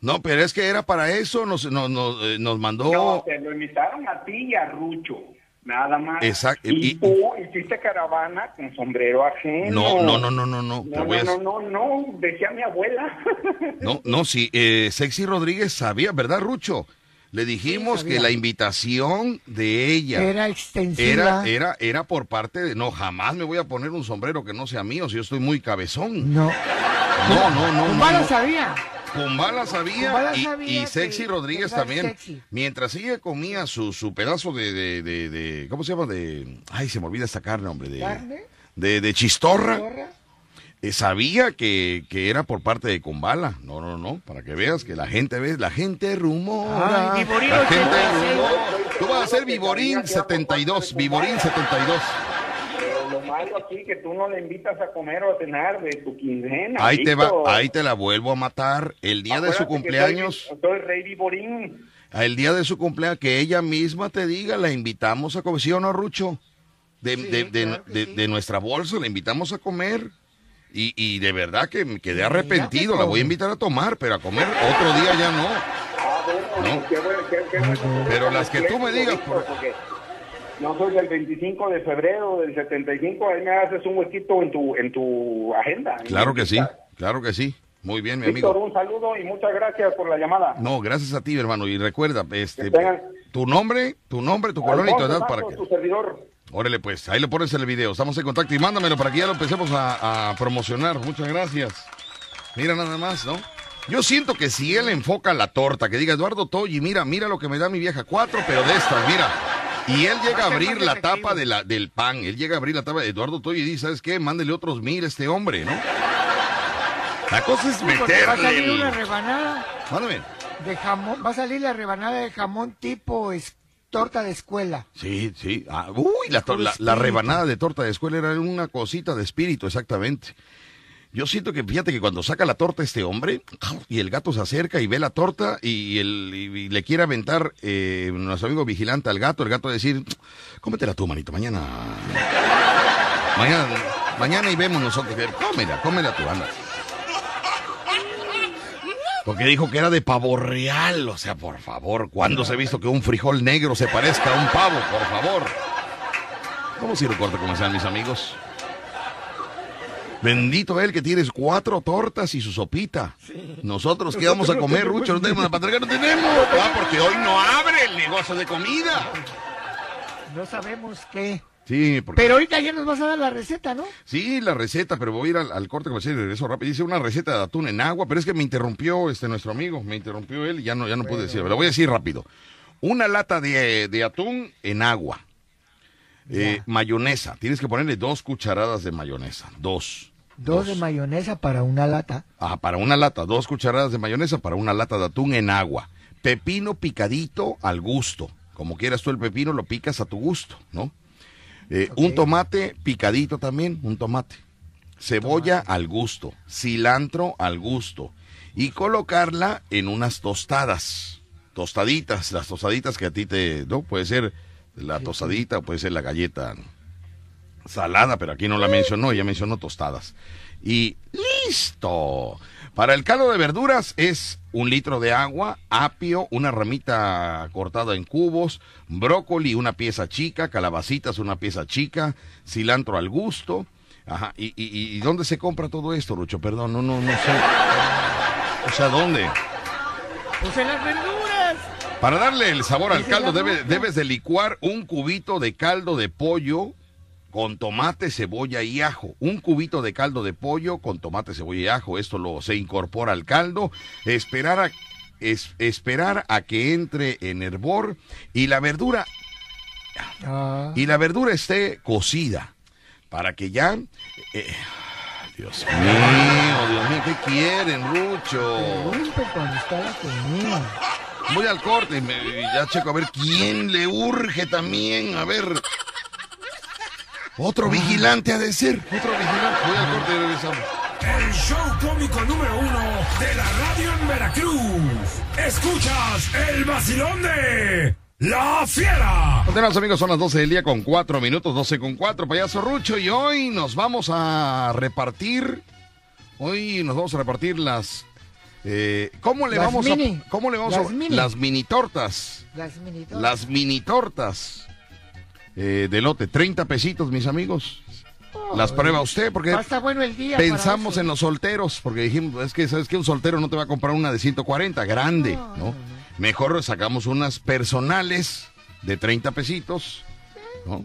No, pero es que era para eso, nos, nos, nos, eh, nos mandó... No, te lo invitaron a ti y a Rucho. Nada más. Exacto, Y, y- tú hiciste caravana con sombrero ajeno. No, no, no, no, no, no. No, voy a- no, no, no, no, decía mi abuela. No, no, sí, eh, Sexy Rodríguez sabía, ¿verdad, Rucho? Le dijimos que la invitación de ella Era extensiva. era, era, era por parte de... No, jamás me voy a poner un sombrero que no sea mío, si yo estoy muy cabezón. No. No, no, no, no. Kumbala no. sabía. Sabía, y, sabía y que- Sexy que Rodríguez también. sexy. Mientras ella comía su, su pedazo de, de, de, de- ¿Cómo se llama? De. Ay, se me olvida esta carne, hombre. De, ¿Carne? de, de chistorra. ¿Zorra? Eh, sabía que, que era por parte de Kumbala. No, no, no. Para que veas que la gente ve, la gente rumora. Ay, Viborín la gente 86. rumora. Tú vas a ser Viborín 72. Viborín 72. Pero lo malo aquí que tú no le invitas a comer o a cenar de tu quincena. Ahí te va, ahí te la vuelvo a matar. El día de su cumpleaños. Soy, soy Rey Viborín. El día de su cumpleaños, que ella misma te diga, la invitamos a comer, ¿sí o no, Rucho? De, Sí, de, de- claro de- sí. de nuestra bolsa, la invitamos a comer. Y, y de verdad que me quedé arrepentido, la voy a invitar a tomar, pero a comer otro día ya no. No. Pero las que tú me digas, por- no soy del 25 de febrero del 75, ahí me haces un huequito en tu, en tu agenda. Claro que sí, claro que sí. Muy bien, mi Víctor, amigo. un saludo y muchas gracias por la llamada. No, gracias a ti, hermano. Y recuerda, este, tengan- tu nombre, tu nombre, tu colonia y tu Alfonso edad para que... tu servidor. Órale, pues, ahí le pones el video. Estamos en contacto y mándamelo para que ya lo empecemos a, a promocionar. Muchas gracias. Mira nada más, ¿no? Yo siento que si él enfoca la torta, que diga Eduardo Toyi, mira, mira lo que me da mi vieja, cuatro, pero de estas, mira. Y él llega a abrir la tapa de la, del pan, él llega a abrir la tapa de Eduardo Toyi y dice, ¿sabes qué? Mándele otros mil a este hombre, ¿no? La cosa es porque va a salir meterle. una rebanada Mándame. de jamón, va a salir la rebanada de jamón tipo es- torta de escuela. Sí, sí. Ah, uy, la, la- rebanada de torta de escuela era una cosita de espíritu, exactamente. Yo siento que, fíjate que cuando saca la torta este hombre, y el gato se acerca y ve la torta y, el, y- le quiere aventar eh, nuestro amigo vigilante al gato, el gato decir, cómetela tú, manito, mañana. Mañana, mañana y vemos nosotros. Cómela, cómela tú, anda. Porque dijo que era de pavo real, o sea, por favor, ¿cuándo se ha visto que un frijol negro se parezca a un pavo, por favor? Ir a un corte comercial, mis amigos. Bendito él que tienes cuatro tortas y su sopita. Nosotros qué vamos a comer, Rucho, no tenemos la patria, no tenemos. Ah, porque hoy no abre el negocio de comida. No sabemos qué. Sí, porque... Pero ahorita ya nos vas a dar la receta, ¿no? Sí, la receta, pero voy a ir al, al corte comercial y regreso rápido. Dice una receta de atún en agua, pero es que me interrumpió este nuestro amigo, me interrumpió él y ya no, ya no pude decirlo. Lo voy a decir rápido. Una lata de, de atún en agua. Eh, mayonesa. Tienes que ponerle dos cucharadas de mayonesa. Dos. Dos de mayonesa para una lata. Ah, para una lata, dos cucharadas de mayonesa para una lata de atún en agua. Pepino picadito al gusto. Como quieras tú el pepino, lo picas a tu gusto, ¿no? Eh, Un tomate picadito también, un tomate. Cebolla al gusto. Cilantro al gusto. Y colocarla en unas tostadas. Tostaditas, las tostaditas que a ti te... ¿No? Puede ser la tostadita o puede ser la galleta salada, pero aquí no la mencionó, ella mencionó tostadas. Y listo. Para el caldo de verduras es un litro de agua, apio, una ramita cortada en cubos, brócoli, una pieza chica, calabacitas, una pieza chica, cilantro al gusto. Ajá. ¿Y, y, y dónde se compra todo esto, Lucho? Perdón, no, no, no sé. O sea, ¿dónde? Pues en las verduras. Para darle el sabor al caldo debe- debes de licuar un cubito de caldo de pollo con tomate, cebolla y ajo. Un cubito de caldo de pollo con tomate, cebolla y ajo. Esto lo se incorpora al caldo. Esperar a, es- esperar a que entre en hervor y la verdura Ah, y la verdura esté cocida para que ya eh, Dios mío, Dios mío, ¿qué quieren, Rucho? cuando está la comida. Voy al corte y, me- y ya checo a ver quién le urge también. A ver. Otro vigilante ha de ser. Otro vigilante. Voy al corte y regresamos. El show cómico número uno de la radio en Veracruz. Escuchas el vacilón de La Fiera. Continuamos amigos, son las 12 del día con 4 minutos, 12 con 4, payaso Rucho, y hoy nos vamos a repartir, hoy nos vamos a repartir las, eh, ¿cómo le Las vamos mini. a, cómo le vamos Las a, mini. las mini tortas, Las minitos. las mini tortas eh, de lote, 30 pesitos mis amigos, las prueba usted porque bueno el día. Pensamos en los solteros, porque dijimos, es que sabes que un soltero no te va a comprar una de 140, grande, No. Mejor sacamos unas personales de 30 pesitos, ¿no?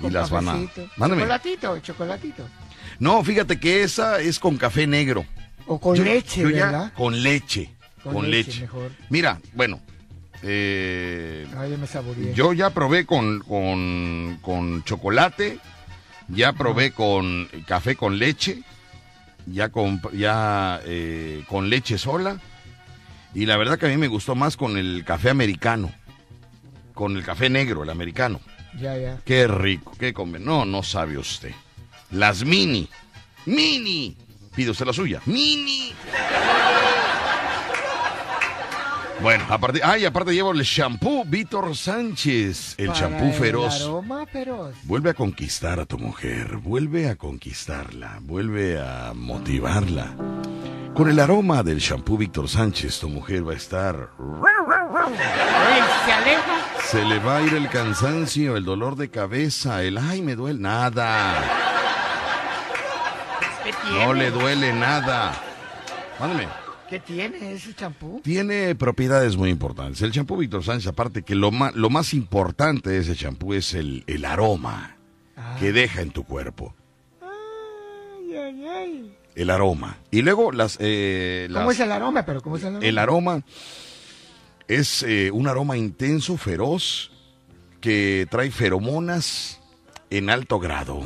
Y las van a... Mándame. Chocolatito, chocolatito. No, fíjate que esa es con café negro. O con Yo- leche, yo ¿verdad? con leche. Con, Con leche. leche, mejor. Mira, bueno. Eh, Ay, me yo ya probé con, con, con chocolate. Ya probé con café con leche. Ya con, ya, eh, con leche sola. Y la verdad que a mí me gustó más con el café americano. Con el café negro, el americano. Ya, ya. Qué rico, qué come. No, no sabe usted. Las mini. Mini. Pide usted la suya. Mini. Bueno, aparte, ay, aparte llevo el shampoo Víctor Sánchez, el Para shampoo feroz. El aroma feroz. Vuelve a conquistar a tu mujer, vuelve a conquistarla, vuelve a motivarla. Con el aroma del shampoo Víctor Sánchez, tu mujer va a estar... Se aleja. Se le va a ir el cansancio, el dolor de cabeza, el ay, me duele nada. No le duele nada. Mándame. ¿Qué tiene ese champú? Tiene propiedades muy importantes. El champú Víctor Sánchez, aparte que lo, más importante de ese champú es el, el aroma Ah. que deja en tu cuerpo. Ay, ay, ay. El aroma. Y luego las... eh, ¿Cómo es el aroma? Pero ¿cómo es el aroma? el aroma es eh, un aroma intenso, feroz, que trae feromonas en alto grado.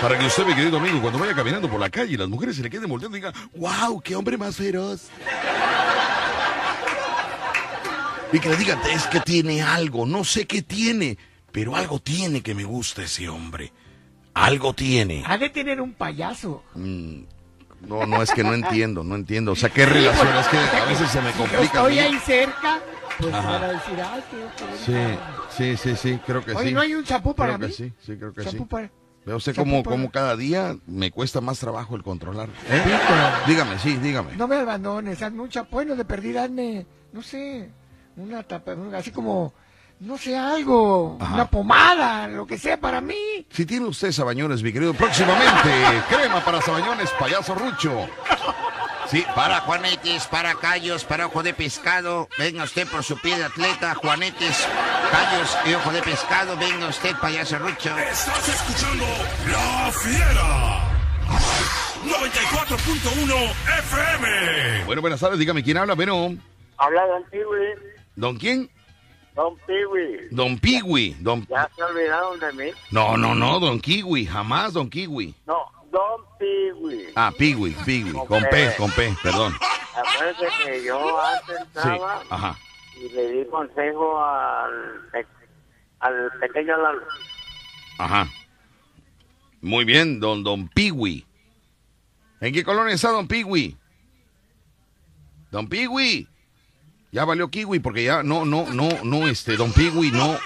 Para que usted, mi querido amigo, cuando vaya caminando por la calle y las mujeres se le queden volteando y digan, wow, qué hombre más feroz. Y que le digan, es que tiene algo, no sé qué tiene, pero algo tiene que me gusta ese hombre. Algo tiene. Ha de tener un payaso. Mm, No, no, es que no entiendo, no entiendo. O sea, ¿qué relación? Es que a veces se me complica. estoy ahí cerca, pues Ajá. van a decir, qué Sí, bonita". sí, sí, sí, creo que Oye, sí. ¿no hay un champú para creo mí? que sí, sí, creo que Champú sí. para... Veo usted como, como cada día me cuesta más trabajo el controlar. ¿eh? Dígame, sí, dígame. no me abandones, hazme un champú, bueno, de perdida, hazme, no sé, una tapa, así como, no sé, algo, Ajá. una pomada, lo que sea para mí. Si tiene usted sabañones, mi querido, próximamente, crema para sabañones, payaso Rucho. Sí, Para Juanetes, para Callos, para Ojo de Pescado, venga usted por su pie de atleta, Juanetes, Callos y Ojo de Pescado, venga usted, payaso Rucho. Estás escuchando La Fiera. 94.1 FM. bueno, buenas tardes, dígame quién habla, bueno. Habla Don Piwi, ¿Don quién? Don Piwi. Don Piwi, don... ¿Ya se olvidaron de mí? No, no, no, don Kiwi, jamás don Kiwi. No, Don Piwi. Ah, Piwi, Piwi, con P, con P, perdón. Acuérdese que yo antes Sí, ajá. y le di consejo al, al pequeño Lalo. Ajá. Muy bien, don Don Piwi. ¿En qué colonia está Don Piwi? Don Piwi. Ya valió Kiwi porque ya no, no, no, no, este, Don Piwi, no.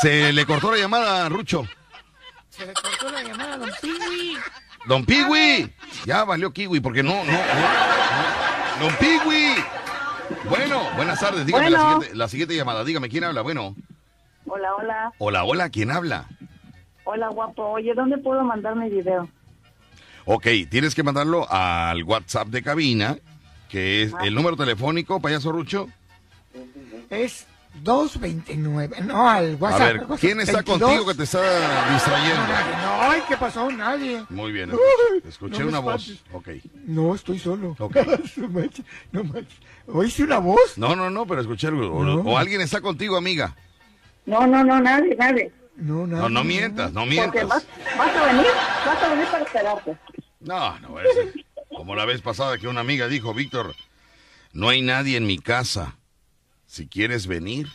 Se le cortó la llamada, Rucho. Se le cortó la llamada a Don Piwi. Don Piwi. Ya valió Kiwi porque no, no, no. no. Don Piwi. Bueno, buenas tardes. Dígame la, Bueno. siguiente, la siguiente llamada. Dígame, ¿quién habla? Bueno. Hola, hola. Hola, hola, ¿quién habla? Hola, guapo. Oye, ¿dónde puedo mandar mi video? Ok, tienes que mandarlo al WhatsApp de cabina, que es el número telefónico, payaso Rucho. Es 229, no, al A WhatsApp. ver, al WhatsApp, ¿quién está 22. contigo que te está distrayendo? nadie, no, ay, ¿qué pasó? Nadie. Muy bien, Uy, escuché no una voz. Ok. No, estoy solo. Ok. no manches, no manches. ¿Oíste una voz? No, no, no, pero escuché algo. O, No. o alguien está contigo, amiga. No, no, no, nadie, nadie. No, No, no mientas, no Porque mientas. vas, vas a venir, vas a venir para esperarte. No, no, es como la vez pasada que una amiga dijo, Víctor, no hay nadie en mi casa. Si quieres venir,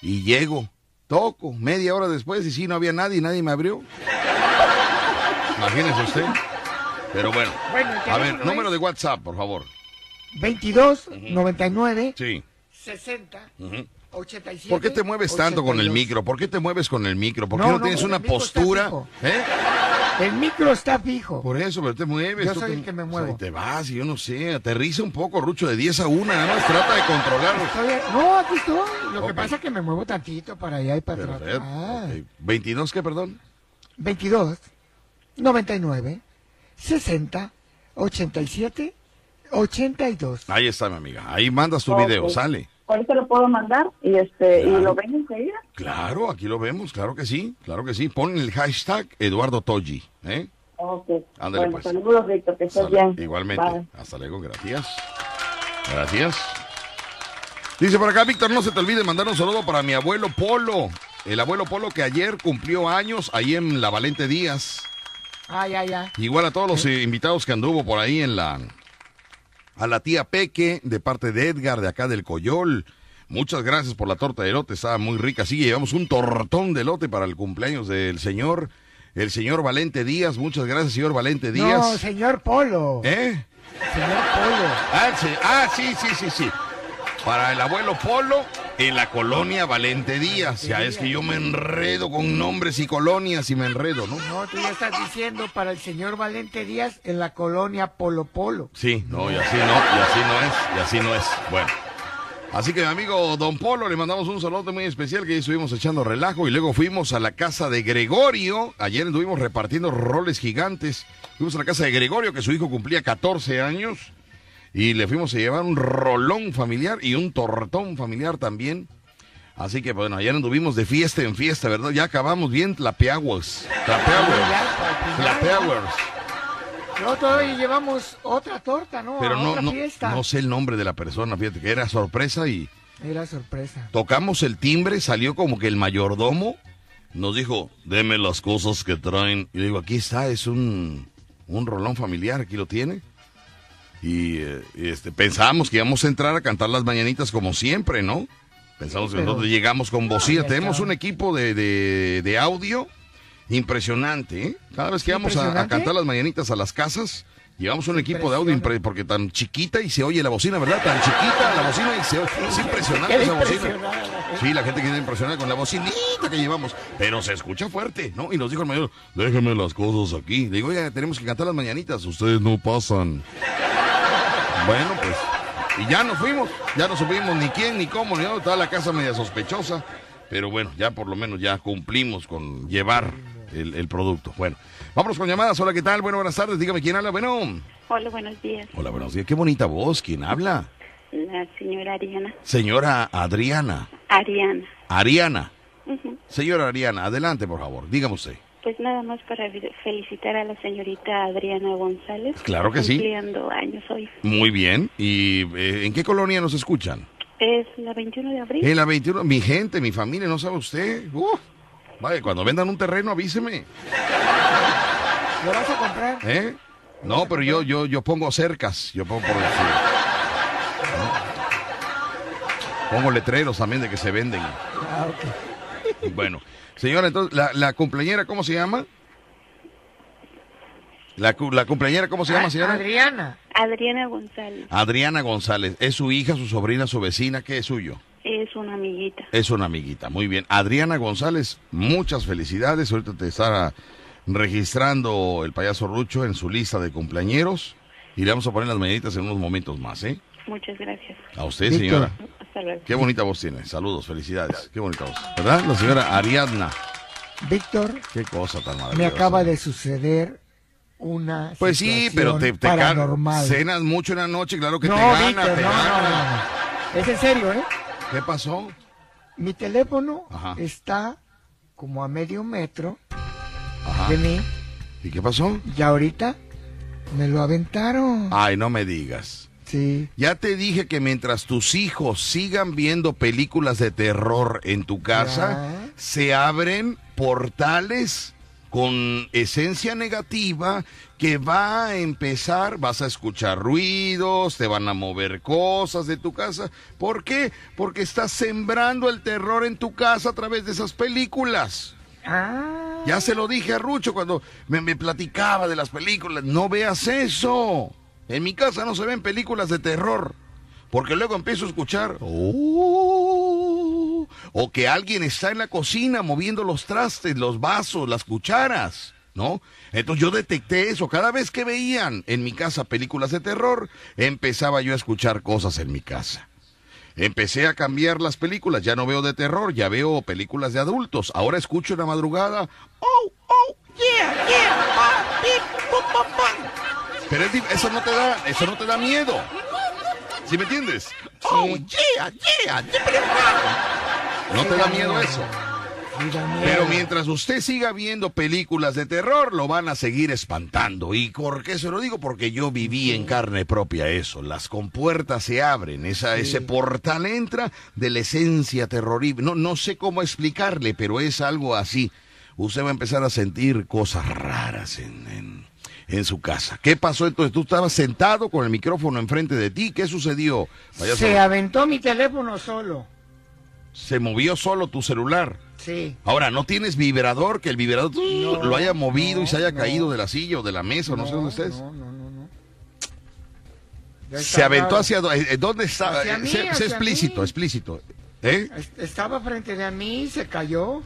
y llego, toco, media hora después, y sí, no había nadie, nadie me abrió. Imagínese usted. Pero bueno, a ver, número es de WhatsApp, por favor. 22 99 Sí. 60 Ujú. 87. ¿Por qué te mueves tanto con el 82? micro? ¿Por qué te mueves con el micro? ¿Por qué No, no, no, tienes una postura? ¿Eh? El micro está fijo. Por eso, pero te mueves. Yo soy te- el que me o sea, muevo. y te vas, y yo no sé, aterriza un poco, Rucho, de 10 a 1, nada más trata de controlarlo. Estoy- no, aquí estoy. Lo Ok. que pasa es que me muevo tantito para allá y para atrás. Ah. ok. ¿22 qué, perdón? 22 99 60 87 82. Ahí está, mi amiga. Ahí mandas tu Ok. video, sale. Ahorita lo puedo mandar y este Claro. y lo ven enseguida. Claro, aquí lo vemos, claro que sí, claro que sí. Pon el hashtag Eduardo Toggi, ¿eh? Ok. Ándale, bueno, pues. saludos, Víctor, que estés bien. Igualmente. Bye. Hasta luego, gracias. Gracias. Dice por acá, Víctor, no se te olvide mandar un saludo para mi abuelo Polo. El abuelo Polo que ayer cumplió años ahí en la Valente Díaz. Ay, ay, ay. Igual a todos los eh, invitados que anduvo por ahí en la... A la tía Peque, de parte de Edgar, de acá del Coyol. Muchas gracias por la torta de elote, estaba muy rica. Sí, llevamos un tortón de elote para el cumpleaños del señor, el señor Valente Díaz. Muchas gracias, señor Valente Díaz. No, señor Polo. ¿Eh? Señor Polo. Ah, sí, ah, sí, sí, sí, sí. Para el abuelo Polo en la colonia Valente Díaz. Ya es que yo me enredo con nombres y colonias y me enredo, ¿no? No, tú ya estás diciendo para el señor Valente Díaz en la colonia Polo Polo. Sí, no, y así no, y así no es, y así no es. Bueno. Así que mi amigo Don Polo le mandamos un saludo muy especial que ahí estuvimos echando relajo y luego fuimos a la casa de Gregorio. Ayer estuvimos repartiendo roles gigantes. Fuimos a la casa de Gregorio que su hijo cumplía 14 años y le fuimos a llevar un rolón familiar y un tortón familiar también. Así que bueno, ayer anduvimos de fiesta en fiesta, ¿verdad? Ya acabamos bien tlapeaguas. Tlapeaguas. Tlapeaguas. No, todavía llevamos otra torta, ¿no? Pero A no, otra no, fiesta. no sé el nombre de la persona, fíjate que era sorpresa y Era sorpresa. tocamos el timbre, salió como que el mayordomo nos dijo, deme las cosas que traen. Y le digo, aquí está, es un, un rolón familiar, aquí lo tiene. Y eh, este, pensábamos que íbamos a entrar a cantar las mañanitas como siempre, ¿no? Pensamos que nosotros llegamos con bocina. Tenemos un equipo de, de- de audio impresionante, ¿eh? Cada vez que vamos a- cantar las mañanitas a las casas, llevamos un equipo de audio porque tan chiquita y se oye la bocina, ¿verdad? Tan chiquita la bocina y se oye. Es impresionante esa bocina. Sí, la gente queda impresionada con la bocinita que llevamos, pero se escucha fuerte, ¿no? Y nos dijo el mayor, déjeme las cosas aquí. Le digo, oiga, tenemos que cantar las mañanitas, ustedes no pasan. Bueno, pues, y ya nos fuimos, ya no supimos ni quién, ni cómo, ni dónde, estaba la casa media sospechosa, pero bueno, ya por lo menos ya cumplimos con llevar el, el producto. Bueno, vámonos con llamadas, hola, ¿qué tal? Bueno, buenas tardes, dígame quién habla, bueno. Hola, buenos días. Hola, buenos días, qué bonita voz, ¿quién habla? La señora Ariana. Señora Adriana. Ariana. Ariana. Señora Ariana, adelante, por favor, dígame usted. Pues nada más para felicitar a la señorita Adriana González. Claro que sí. Cumpliendo años hoy. Muy bien. ¿Y eh, en qué colonia nos escuchan? Es la 21 de abril. En la 21. Mi gente, mi familia, ¿no sabe usted? Uh, vaya, cuando vendan un terreno, avíseme. ¿Lo vas a comprar? ¿Eh? No, pero yo, yo, yo pongo cercas. Yo pongo por decir. ¿no? Pongo letreros también de que se venden. Ah, ok. Bueno, señora, entonces, ¿la, la cumpleañera cómo se llama? ¿La, la cumpleañera cómo se llama, señora? Adriana. Adriana González. Adriana González. ¿Es su hija, su sobrina, su vecina? ¿Qué es suyo? Es una amiguita. Es una amiguita, muy bien. Adriana González, muchas felicidades. Ahorita te estará registrando el payaso Rucho en su lista de cumpleañeros. Y le vamos a poner las mañanitas en unos momentos más, ¿eh? Muchas gracias. A usted, señora. Hasta luego. Qué bonita voz tiene. Saludos, felicidades. Qué bonita voz. ¿Verdad? La señora Ariadna. Víctor, Qué cosa tan maravillosa. me acaba de suceder una Pues sí, pero te, te paranormal. cenas mucho en la noche, claro que no, te gana, Víctor, te no, gana. no, no, no. Es en serio, ¿eh? ¿Qué pasó? Mi teléfono Ajá. está como a medio metro Ajá. de mí ¿Y qué pasó? y ahorita me lo aventaron. Ay, no me digas. Sí. Ya te dije que mientras tus hijos sigan viendo películas de terror en tu casa, Ya. se abren portales con esencia negativa que va a empezar, vas a escuchar ruidos, te van a mover cosas de tu casa. ¿Por qué? Porque estás sembrando el terror en tu casa a través de esas películas. Ah. Ya se lo dije a Rucho cuando me, platicaba de las películas. No veas eso. En mi casa no se ven películas de terror. Porque luego empiezo a escuchar. "Oh", o que alguien está en la cocina moviendo los trastes, los vasos, las cucharas. ¿No? Entonces yo detecté eso. Cada vez que veían en mi casa películas de terror, empezaba yo a escuchar cosas en mi casa. Empecé a cambiar las películas, ya no veo de terror, ya veo películas de adultos. Ahora escucho en la madrugada, oh, oh, yeah, yeah, ah, pip, pum, pum, pum". Pero es eso no te da, eso no te da miedo. ¿Sí me entiendes? Oh, yeah, yeah. No te da miedo eso. Pero mientras usted siga viendo películas de terror, lo van a seguir espantando. ¿Y por qué se lo digo? Porque yo viví en carne propia eso. Las compuertas se abren, esa, ese portal entra de la esencia terrorífica. No, no sé cómo explicarle, pero es algo así. Usted va a empezar a sentir cosas raras en, en, en su casa. ¿Qué pasó entonces? Tú estabas sentado con el micrófono enfrente de ti. ¿Qué sucedió? Se aventó mi teléfono solo. se movió solo tu celular. Sí. Ahora, ¿no tienes vibrador? Que el vibrador No, lo haya movido y se haya no, caído de la silla o de la mesa, o no, sé dónde estés. No, no, no, Se aventó raro. hacia... do- eh, ¿Dónde estaba? Hacia Eh, mí, hacia explícito, mí. explícito. ¿Eh? Est- Estaba frente de mí, se cayó.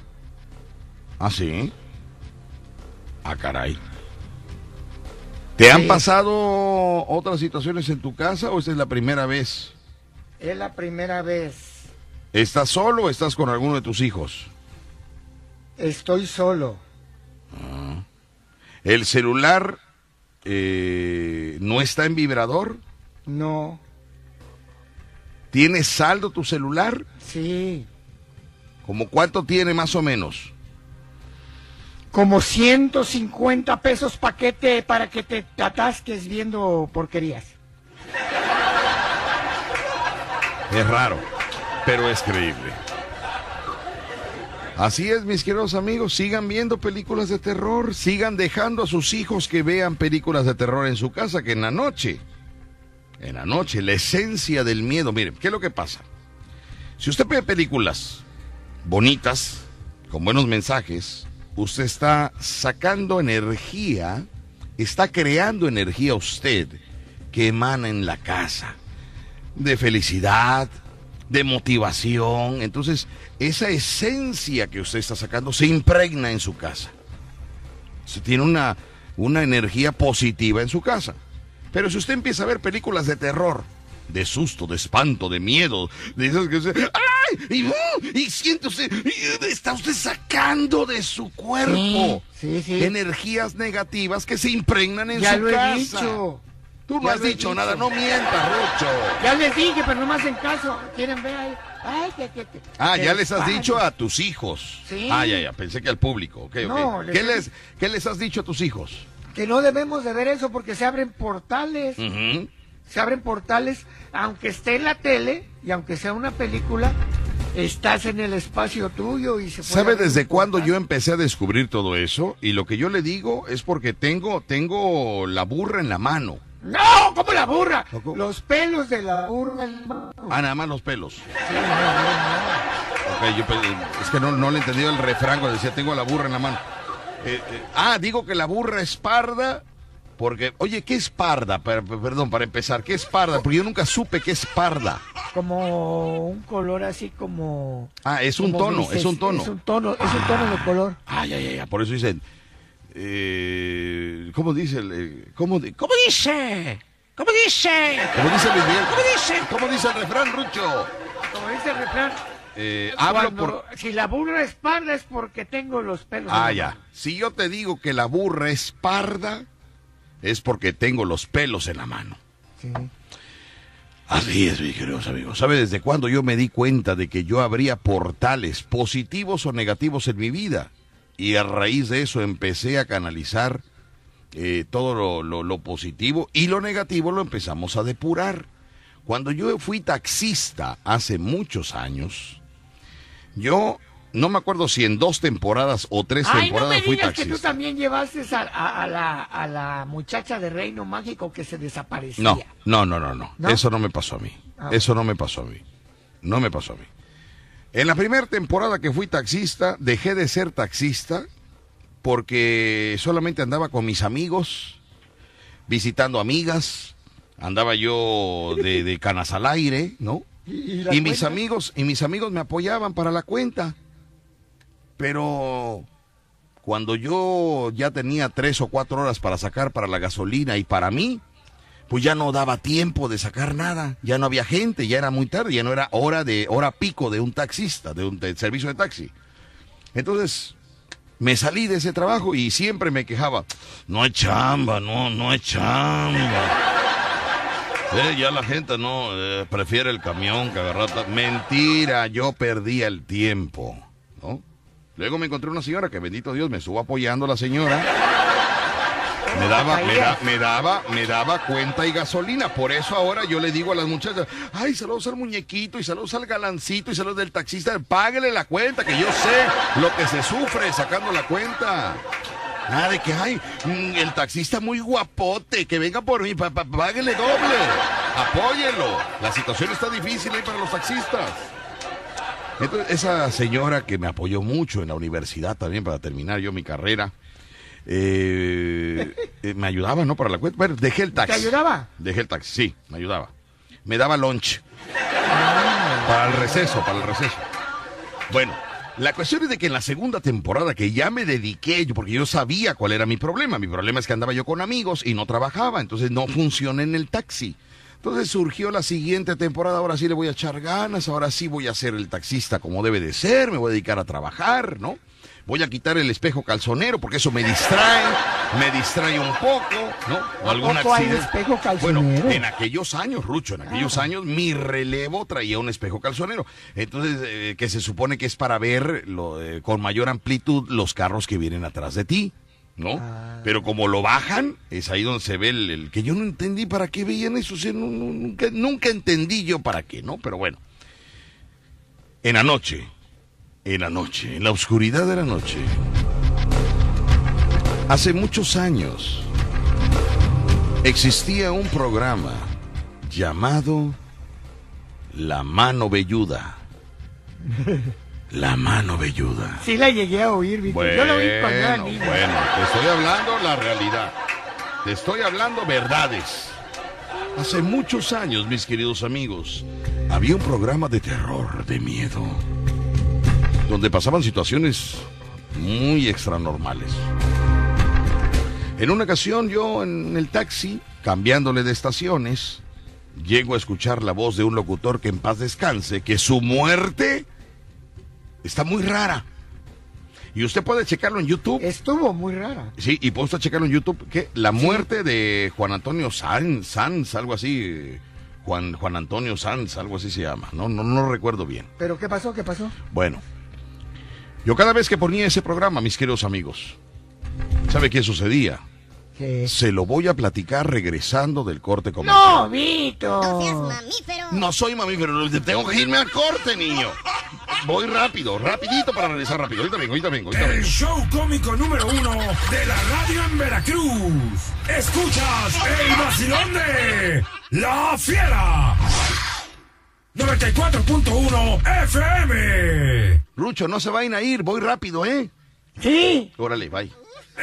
¿Ah, sí? Ah, caray. ¿Te han pasado otras situaciones en tu casa o esta es la primera vez? Es la primera vez. ¿Estás solo o estás con alguno de tus hijos? Estoy solo. ¿El celular eh, no está en vibrador? No. ¿Tienes saldo tu celular? Sí. ¿Como cuánto tiene más o menos? Como 150 pesos paquete para que te atasques viendo porquerías. Es raro, pero es creíble. Así es, mis queridos amigos, sigan viendo películas de terror, sigan dejando a sus hijos que vean películas de terror en su casa, que en la noche, en la noche, la esencia del miedo, miren, ¿qué es lo que pasa? Si usted ve películas bonitas, con buenos mensajes, usted está sacando energía, está creando energía usted que emana en la casa de felicidad, de motivación. Entonces, esa esencia que usted está sacando se impregna en su casa. Se tiene una, una energía positiva en su casa. Pero si usted empieza a ver películas de terror, de susto, de espanto, de miedo, de esas que usted, ¡ay! Y, uh, y siente usted, y está usted sacando de su cuerpo Sí, sí, sí. energías negativas que se impregnan en Ya su lo he casa. dicho. Tú no Ya has dicho dicho. nada, no mientas, Rucho. Ya les dije, pero no me hacen caso. Quieren ver ahí. Ay, que, que, que- Ah, ya les has dicho a tus hijos. Sí. Ah, ya, ya, pensé que al público. Ok, ok. No, les ¿Qué, les, ¿Qué les has dicho a tus hijos? Que no debemos de ver eso porque se abren portales. Se abren portales, aunque esté en la tele y aunque sea una película, estás en el espacio tuyo y se puede ¿Sabe desde cuándo yo empecé a descubrir todo eso? Y lo que yo le digo es porque tengo, tengo la burra en la mano. ¡No! ¿Cómo la burra? ¿Cómo? Los pelos de la burra. Ah, nada más los pelos. Ok, yo pe- es que no, no le entendí el refrán cuando decía tengo la burra en la mano. Eh, eh, ah, digo que la burra es parda porque, oye, ¿qué es parda? Per- per- perdón, para empezar, ¿qué es parda? Porque yo nunca supe qué es parda. Como un color así como... Ah, es un como tono, grises. es un tono. Es un tono, es un tono de color. Ay, ay, ay, por eso dicen. Eh, ¿Cómo dice el, eh, cómo, di- cómo dice? ¿Cómo dice? cómo dice Luis Miguel? ¿Cómo dice? ¿Cómo dice el refrán, Rucho? Como dice el refrán, Eh, hablo cuando- por. si la burra es parda es porque tengo los pelos. en Ah, la ya. mano. Si yo te digo que la burra es parda, es porque tengo los pelos en la mano. Sí. Así es, mis queridos amigos. ¿Sabe desde cuándo yo me di cuenta de que yo abría portales positivos o negativos en mi vida? Y a raíz de eso empecé a canalizar eh, todo lo, lo- lo positivo y lo negativo lo empezamos a depurar. Cuando yo fui taxista hace muchos años, yo no me acuerdo si en dos temporadas o tres Ay, no temporadas me fui digas que tú taxista. también llevaste a, a- a la, a la muchacha de Reino Mágico que se desaparecía. No, no, no, no, no, ¿No? Eso no me pasó a mí. Ah, Eso no me pasó a mí. No me pasó a mí. En la primera temporada que fui taxista, dejé de ser taxista porque solamente andaba con mis amigos, visitando amigas, andaba yo de, de canas al aire, ¿no? ¿Y, Y mis amigos, y mis amigos me apoyaban para la cuenta. Pero cuando yo ya tenía tres o cuatro horas para sacar para la gasolina y para mí, pues ya no daba tiempo de sacar nada. Ya no había gente, ya era muy tarde, ya no era hora de hora pico de un taxista, de un servicio de taxi. Entonces me salí de ese trabajo y siempre me quejaba, no hay chamba, no, no hay chamba. Eh, ya la gente no eh, prefiere el camión que agarrar. Mentira, yo perdía el tiempo. Luego me encontré una señora que, bendito Dios, me estuvo apoyando la señora. Me daba, me, da- me daba, me daba cuenta y gasolina. Por eso ahora yo le digo a las muchachas, ay, saludos al muñequito y saludos al galancito y saludos del taxista, páguele la cuenta, que yo sé lo que se sufre sacando la cuenta. Nada de que, ay, mm, el taxista muy guapote, que venga por mí, páguele doble. Apóyelo. La situación está difícil ahí para los taxistas. Entonces, esa señora que me apoyó mucho en la universidad también para terminar yo mi carrera, eh, eh, me ayudaba, ¿no? Para la cuenta. Bueno, dejé el taxi. ¿Te ayudaba? Dejé el taxi, sí, me ayudaba. Me daba lunch. Para el receso, para el receso. Bueno, la cuestión es de que en la segunda temporada que ya me dediqué, yo- porque yo sabía cuál era mi problema. Mi problema es que andaba yo con amigos y no trabajaba, entonces no funciona en el taxi. Entonces surgió la siguiente temporada, ahora sí le voy a echar ganas, ahora sí voy a ser el taxista como debe de ser, me voy a dedicar a trabajar, ¿no? Voy a quitar el espejo calzonero porque eso me distrae, me distrae un poco, ¿no? O algún accidente. espejo calzonero? Bueno, en aquellos años, Rucho, en aquellos años, mi relevo traía un espejo calzonero. Entonces, eh, que se supone que es para ver lo, eh, con mayor amplitud los carros que vienen atrás de ti, ¿no? Pero como lo bajan, es ahí donde se ve el, el que yo no entendí para qué veían eso. o sea, no- no- nunca, nunca entendí yo para qué, ¿no? Pero bueno. En la noche, en la noche, en la oscuridad de la noche. Hace muchos años existía un programa llamado La Mano Velluda. La Mano Velluda. Sí la llegué a oír, Víctor. Yo lo vi cuando Bueno, niño. bueno, te estoy hablando la realidad. Te estoy hablando verdades. Hace muchos años, mis queridos amigos, había un programa de terror, de miedo, donde pasaban situaciones muy extranormales. En una ocasión yo en el taxi, cambiándole de estaciones, llego a escuchar la voz de un locutor que en paz descanse, que su muerte está muy rara. Y usted puede checarlo en YouTube. Estuvo muy rara. Sí, y puede usted checarlo en YouTube, que la muerte de Juan Antonio Sanz, Sanz, algo así, Juan, Juan Antonio Sanz, algo así se llama, no, no, no recuerdo bien. ¿Pero qué pasó? ¿Qué pasó? Bueno, yo cada vez que ponía ese programa, mis queridos amigos, ¿sabe qué sucedía? ¿Qué? Se lo voy a platicar regresando del corte ¡No, comercial. Víctor! No soy mamífero, tengo que irme al corte, niño. Voy rápido, rapidito para regresar rápido. Ahorita vengo, ahorita vengo, ahorita El vengo. show cómico número uno de la radio en Veracruz. Escuchas el vacilón de La Fiera. 94.1 FM. Rucho, no se vayan a ir, voy rápido, ¿eh? Sí. Órale, bye.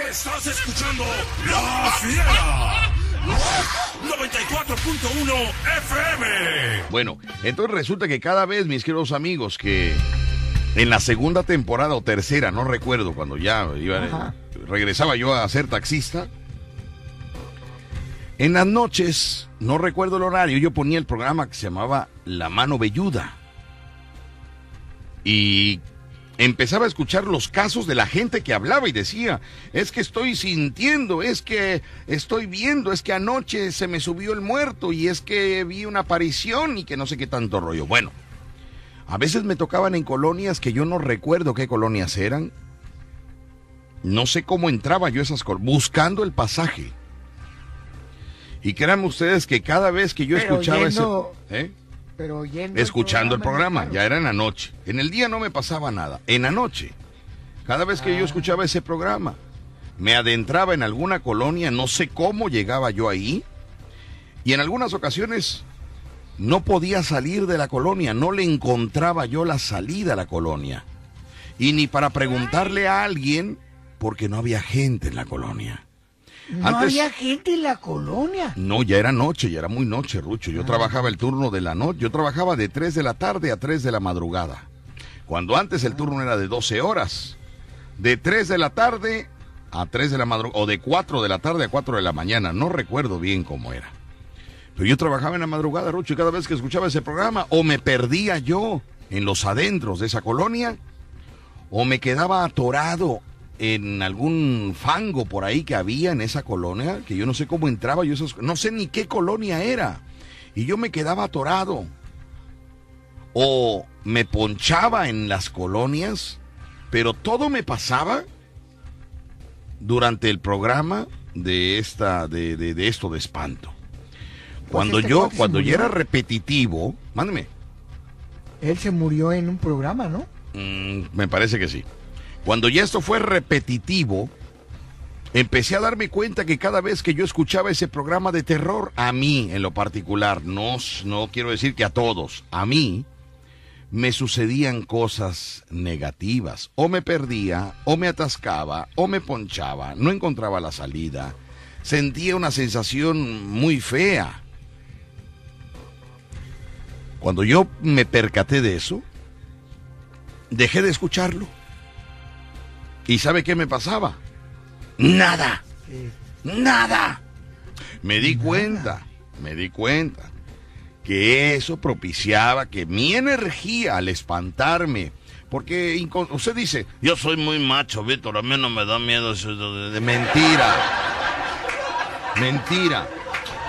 Estás escuchando La Fiera. 94.1 FM. Bueno, entonces resulta que cada vez, mis queridos amigos, que en la segunda temporada o tercera, no recuerdo, cuando ya iba- regresaba yo a ser taxista, en las noches, no recuerdo el horario, yo ponía el programa que se llamaba La Mano Velluda. Y empezaba a escuchar los casos de la gente que hablaba y decía, es que estoy sintiendo, es que estoy viendo, es que anoche se me subió el muerto y es que vi una aparición y que no sé qué tanto rollo. Bueno, a veces me tocaban en colonias que yo no recuerdo qué colonias eran. No sé cómo entraba yo esas colonias, buscando el pasaje. Y créanme ustedes que cada vez que yo Pero escuchaba oyendo- ese... ¿eh? Pero oyendo escuchando el programa, ya era en la noche. En el día no me pasaba nada, en la noche. Cada vez que yo escuchaba ese programa, me adentraba en alguna colonia, no sé cómo llegaba yo ahí, y en algunas ocasiones no podía salir de la colonia, no le encontraba yo la salida a la colonia. Y ni para preguntarle a alguien, porque no había gente en la colonia. No Antes- había gente en la colonia. No, ya era noche, ya era muy noche, Rucho. Yo trabajaba el turno de la noche. Yo trabajaba de 3 de la tarde a 3 de la madrugada. Cuando antes el turno era de 12 horas. De 3 de la tarde a 3 de la madrugada. O de 4 de la tarde a 4 de la mañana. No recuerdo bien cómo era. Pero yo trabajaba en la madrugada, Rucho, y cada vez que escuchaba ese programa, o me perdía yo en los adentros de esa colonia, o me quedaba atorado en algún fango por ahí que había en esa colonia, que yo no sé cómo entraba, yo no sé ni qué colonia era, y yo me quedaba atorado. O me ponchaba en las colonias Pero todo me pasaba durante el programa de esta, de, de- de esto de espanto. Cuando este yo, cuando ya murió. era repetitivo, mándeme. Él se murió en un programa, ¿no? Mm, me parece que sí. Cuando ya esto fue repetitivo, empecé a darme cuenta que cada vez que yo escuchaba ese programa de terror, a mí en lo particular, no, no quiero decir que a todos, a mí, me sucedían cosas negativas. O me perdía, o me atascaba, o me ponchaba, no encontraba la salida. Sentía una sensación muy fea. Cuando yo me percaté de eso, dejé de escucharlo. ¿Y sabe qué me pasaba? Nada. Nada. Me di cuenta, me di cuenta que eso propiciaba que mi energía al espantarme, porque usted dice, yo soy muy macho, Víctor, a mí no me da miedo eso de, de mentira. Mentira.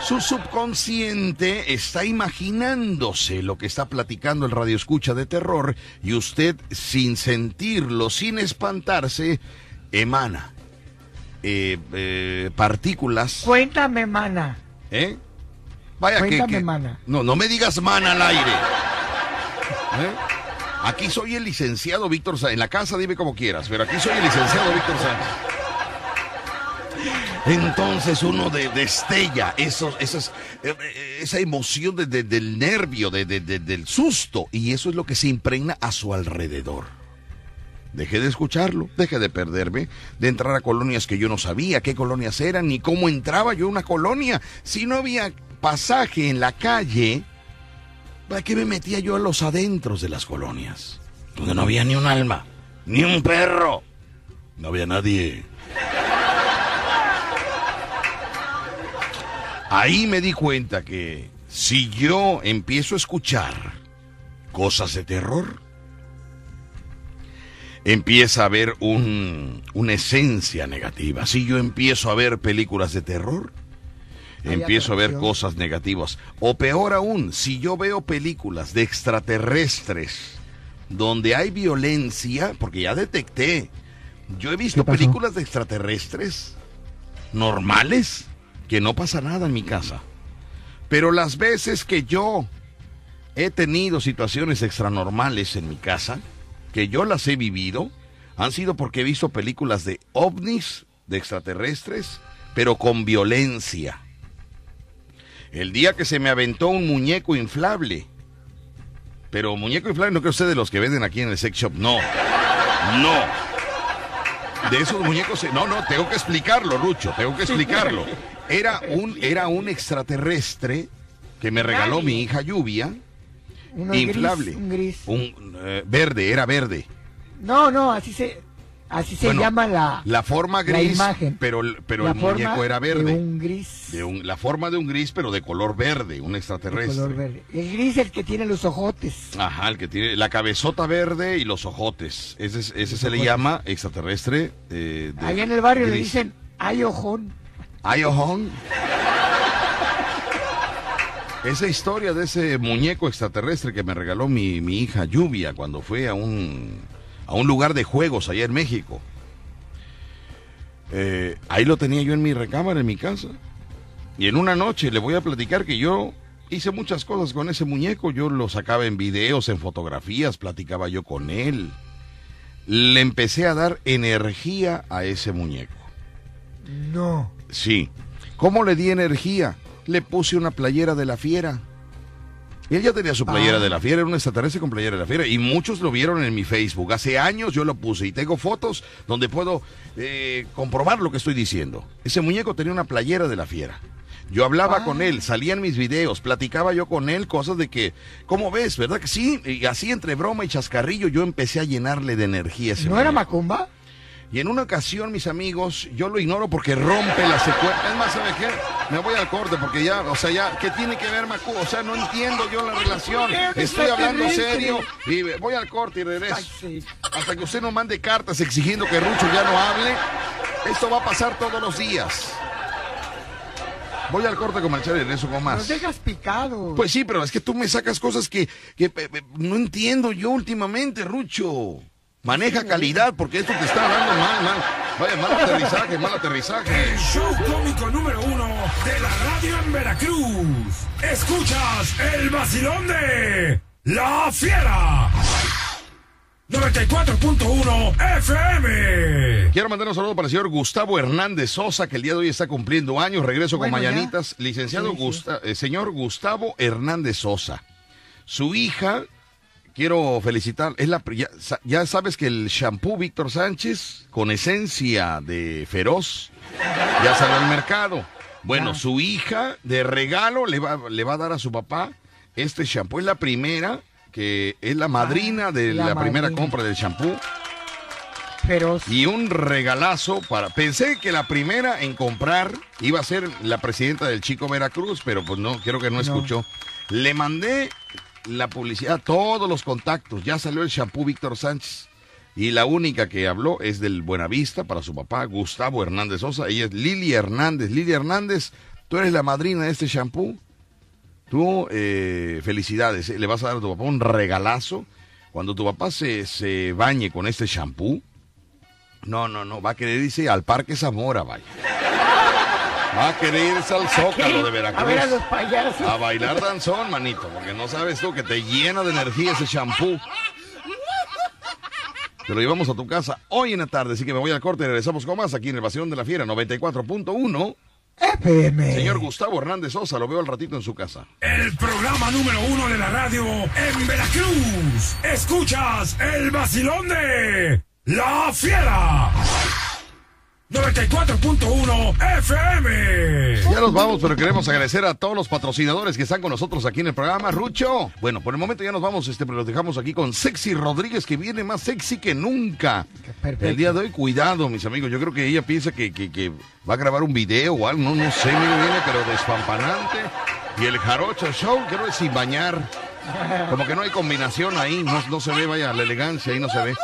Su subconsciente está imaginándose lo que está platicando el radio escucha de terror y usted, sin sentirlo, sin espantarse, emana eh, eh, partículas. Cuéntame, mana. ¿Eh? Vaya que, Cuéntame, que- mana. No, no me digas mana al aire. ¿Eh? Aquí soy el licenciado Víctor Sánchez. En la casa dime como quieras, pero aquí soy el licenciado Víctor Sánchez. Entonces uno de, destella eh, eh, esa emoción de- de- del nervio, de- de- de- del susto, y eso es lo que se impregna a su alrededor. Dejé de escucharlo, dejé de perderme, de entrar a colonias que yo no sabía qué colonias eran, ni cómo entraba yo a una colonia. Si no había pasaje en la calle, ¿para qué me metía yo a los adentros de las colonias? Donde no había ni un alma, ni un perro. No había nadie. Ahí me di cuenta que si yo empiezo a escuchar cosas de terror, empieza a haber un, una esencia negativa. Si yo empiezo a ver películas de terror, Hay empiezo a ver cosas negativas. O peor aún, si yo veo películas de extraterrestres donde hay violencia, porque ya detecté, yo he visto películas de extraterrestres normales que no pasa nada en mi casa. Pero las veces que yo he tenido situaciones extranormales en mi casa, que yo las he vivido, han sido porque he visto películas de ovnis, de extraterrestres, pero con violencia. El día que se me aventó un muñeco inflable, pero muñeco inflable no creo usted de los que venden aquí en el sex shop, no, no. De esos muñecos, no, no, tengo que explicarlo, Rucho, tengo que explicarlo. Era un, era un extraterrestre que me regaló mi hija Lluvia, Uno inflable. Gris, un gris. Un eh, verde, era verde. No, no, así se, así se Bueno, llama la, La forma la gris, imagen. pero, el- pero la el forma muñeco era verde. De un gris De un- la forma de un gris, pero de color verde, un de extraterrestre. color verde. El gris el que tiene los ojotes. Ajá, el que tiene la cabezota verde y los ojotes. Ese, es- ese se le llama extraterrestre. eh, de Allá en el barrio le dicen ay ojón. Ay, ojón. Esa historia de ese muñeco extraterrestre que me regaló mi, mi hija Lluvia cuando fue a un, a un lugar de juegos allá en México. Eh, ahí lo tenía yo en mi recámara, en mi casa. Y en una noche le voy a platicar que yo hice muchas cosas con ese muñeco. Yo lo sacaba en videos, en fotografías, platicaba yo con él. Le empecé a dar energía a ese muñeco. No. Sí. ¿Cómo le di energía? Le puse una playera de la fiera. Él ya tenía su playera Ah. de la fiera, era un extraterrestre con playera de la fiera. Y muchos lo vieron en mi Facebook. Hace años yo lo puse y tengo fotos donde puedo eh, comprobar lo que estoy diciendo. Ese muñeco tenía una playera de la fiera. Yo hablaba Ah. con él, salía en mis videos, platicaba yo con él cosas de que, ¿cómo ves? ¿Verdad que sí? Y así entre broma y chascarrillo yo empecé a llenarle de energía. ese ¿No era. Macumba? Y en una ocasión, mis amigos, yo lo ignoro porque rompe la secuencia. Es más, ¿sabe qué? Me voy al corte porque ya, o sea, ya, ¿qué tiene que ver Macu? O sea, no entiendo yo la relación. Estoy hablando serio y voy al corte y regreso. Hasta que usted no mande cartas exigiendo que Rucho ya no hable, esto va a pasar todos los días. Voy al corte comercial y regreso con Nos más. dejas picados. Pues sí, pero es que tú me sacas cosas que, que, eh, no entiendo yo últimamente, Rucho. Maneja calidad porque esto te está dando mal, mal. Vaya, mal aterrizaje, mal aterrizaje. El show cómico número uno de la radio en Veracruz. Escuchas el vacilón de La Fiera. 94.1 FM. Quiero mandar un saludo para el señor Gustavo Hernández Sosa, que el día de hoy está cumpliendo años. Regreso con Bueno, ya. mañanitas. Licenciado Sí, sí. Gusta- eh, señor Gustavo Hernández Sosa. Su hija, quiero felicitar, es la, ya, sa- ya sabes que el shampoo Víctor Sánchez, con esencia de feroz, ya salió al mercado. Bueno, su hija de regalo le va, le va a dar a su papá este shampoo. Es la primera, que es la madrina de la la, primera compra del shampoo. Pero Y un regalazo para... Pensé que la primera en comprar iba a ser la presidenta del Chico Veracruz, pero pues no, creo que no escuchó. Le mandé la publicidad, todos los contactos. Ya salió el shampoo Víctor Sánchez. Y la única que habló es del Buenavista para su papá, Gustavo Hernández Sosa. Ella es Lili Hernández. Lili Hernández, tú eres la madrina de este shampoo. Tú, eh, felicidades. Le vas a dar a tu papá un regalazo. Cuando tu papá se, se bañe con este shampoo, no, no, no, va a querer irse al Parque Zamora, vaya. Va a querer irse al Zócalo de a ver a los Veracruz. payasos. A bailar danzón, manito, porque no sabes tú que te llena de energía ese shampoo. Te lo llevamos a tu casa hoy en la tarde, así que me voy al corte y regresamos con más aquí en el Vacilón de la Fiera 94.1. FM. Señor Gustavo Hernández Sosa, lo veo al ratito en su casa. El programa número uno de la radio en Veracruz. Escuchas el vacilón de La Fiera. 94.1 FM. Ya nos vamos, pero queremos agradecer a todos los patrocinadores que están con nosotros aquí en el programa. Rucho, bueno, por el momento ya nos vamos, este, pero los dejamos aquí con Sexy Rodríguez, que viene más sexy que nunca. Perfecto. El día de hoy, cuidado, mis amigos. Yo creo que ella piensa que, que- que va a grabar un video o algo, no, no sé, mire, viene, pero despampanante. Y el Jarocho Show, quiero decir, sin bañar. Como que no hay combinación ahí, no, no se ve, vaya, la elegancia ahí no se ve.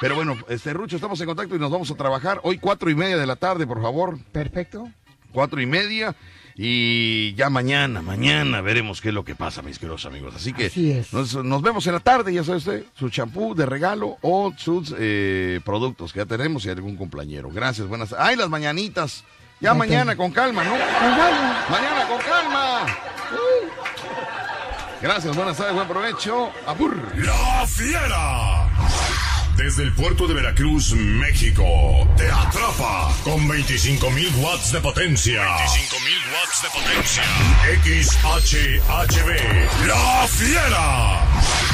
Pero bueno, este Rucho, estamos en contacto y nos vamos a trabajar hoy cuatro y media de la tarde, por favor Perfecto. cuatro y media. Y ya mañana, mañana veremos qué es lo que pasa, mis queridos amigos. Así que Así. Nos, nos vemos en la tarde, ya sabe usted, su champú de regalo o sus eh, productos que ya tenemos y algún compañero. Gracias, buenas. ¡Ay, las mañanitas! Ya mañana con calma, ¿no? Mañana con calma. Gracias, buenas tardes, buen provecho. Abur. La Fiera. Desde el puerto de Veracruz, México, te atrapa con 25.000 watts de potencia. 25.000 watts de potencia. XHHB. La Fiera.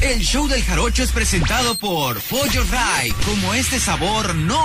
El show del jarocho es presentado por Pollo Ray. Como este sabor no